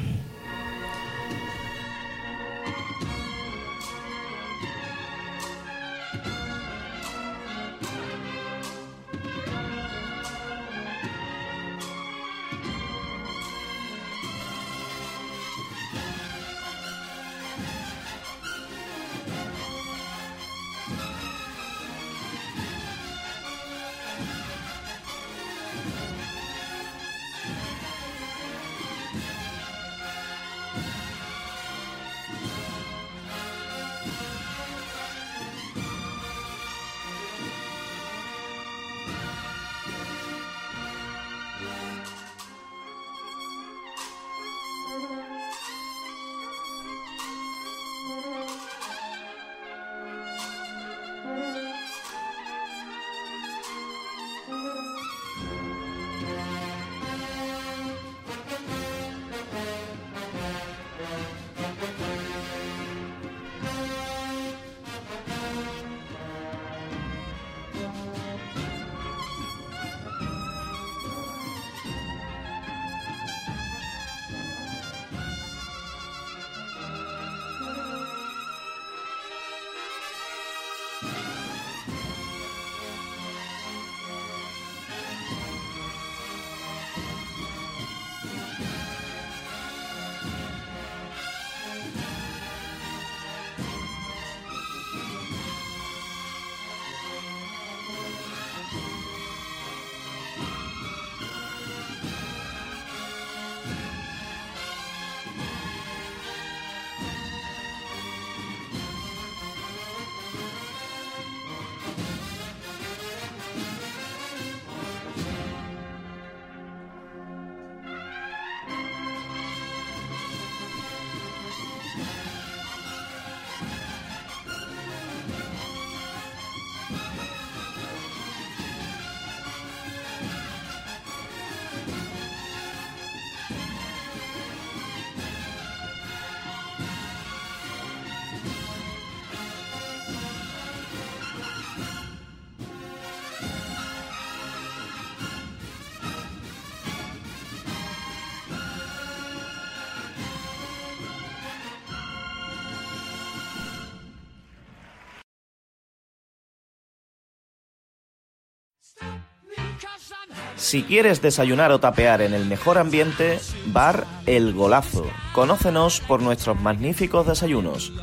Si quieres desayunar o tapear en el mejor ambiente, Bar El Golazo. Conócenos por nuestros magníficos desayunos.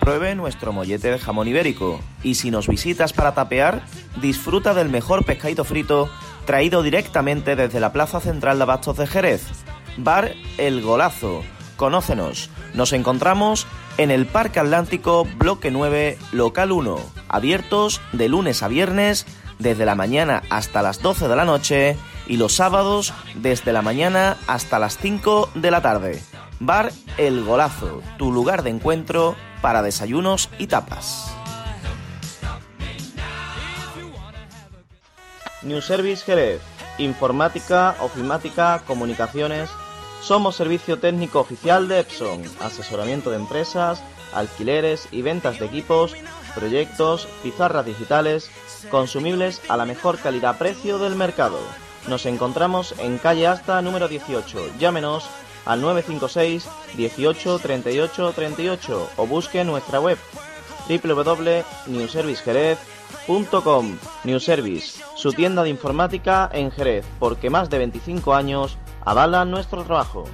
Pruebe nuestro mollete de jamón ibérico. Y si nos visitas para tapear, disfruta del mejor pescado frito traído directamente desde la Plaza Central de Abastos de Jerez. Bar El Golazo. Conócenos. Nos encontramos en el Parque Atlántico, Bloque 9, Local 1. Abiertos de lunes a viernes desde la mañana hasta las 12 de la noche y los sábados desde la mañana hasta las 5 de la tarde. Bar El Golazo, tu lugar de encuentro para desayunos y tapas. New Service Jerez, informática, ofimática, comunicaciones. Somos servicio técnico oficial de Epson, asesoramiento de empresas, alquileres y ventas de equipos, proyectos, pizarras digitales, consumibles a la mejor calidad-precio del mercado. Nos encontramos en calle Asta número 18. Llámenos al 956 18 38 38 o busque nuestra web www.newservicejerez.com New Service, su tienda de informática en Jerez, porque más de 25 años avalan nuestro trabajo.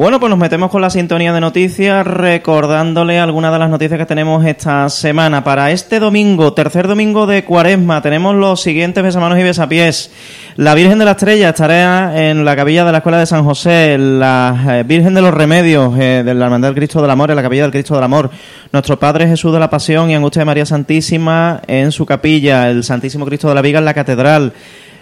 Bueno, pues nos metemos con la sintonía de noticias, recordándole algunas de las noticias que tenemos esta semana. Para este domingo, tercer domingo de cuaresma, tenemos los siguientes besamanos y besapiés. La Virgen de la Estrella estará en la capilla de la Escuela de San José, la eh, Virgen de los Remedios eh, de la Hermandad del Cristo del Amor, en la capilla del Cristo del Amor, nuestro Padre Jesús de la Pasión y Angustia de María Santísima en su capilla, el Santísimo Cristo de la Viga en la Catedral,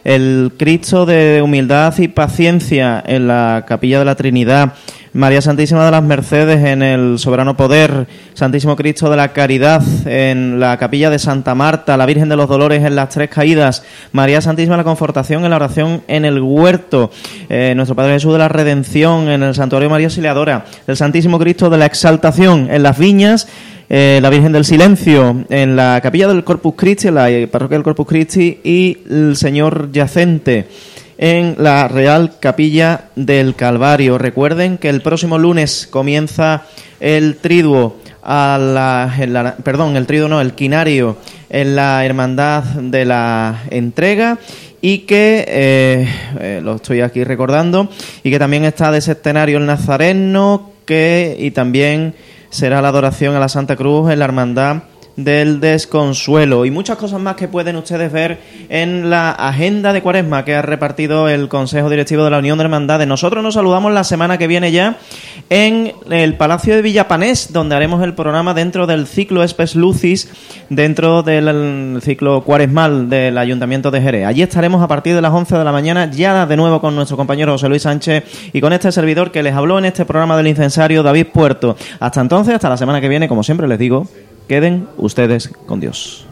el Cristo de humildad y paciencia en la capilla de la Trinidad, María Santísima de las Mercedes en el Soberano Poder, Santísimo Cristo de la Caridad en la capilla de Santa Marta, la Virgen de los Dolores en las Tres Caídas, María Santísima de la Confortación en la oración en el Huerto, eh, nuestro Padre Jesús de la Redención en el Santuario María Auxiliadora, el Santísimo Cristo de la Exaltación en las Viñas, eh, la Virgen del Silencio en la capilla del Corpus Christi, en la parroquia del Corpus Christi y el Señor Yacente en la Real Capilla del Calvario. Recuerden que el próximo lunes comienza el triduo a la, perdón, el triduo no, el quinario en la Hermandad de la Entrega y que, eh, eh, lo estoy aquí recordando, y que también está de septenario el Nazareno, que, y también será la adoración a la Santa Cruz en la Hermandad del Desconsuelo y muchas cosas más que pueden ustedes ver en la agenda de Cuaresma que ha repartido el Consejo Directivo de la Unión de Hermandades. Nosotros nos saludamos la semana que viene ya en el Palacio de Villapanés, donde haremos el programa dentro del ciclo Espes Lucis, dentro del ciclo cuaresmal del Ayuntamiento de Jerez. Allí estaremos a partir de las 11 de la mañana, ya de nuevo con nuestro compañero José Luis Sánchez y con este servidor que les habló en este programa del incensario, David Puerto. Hasta entonces, hasta la semana que viene, como siempre les digo, Queden ustedes con Dios.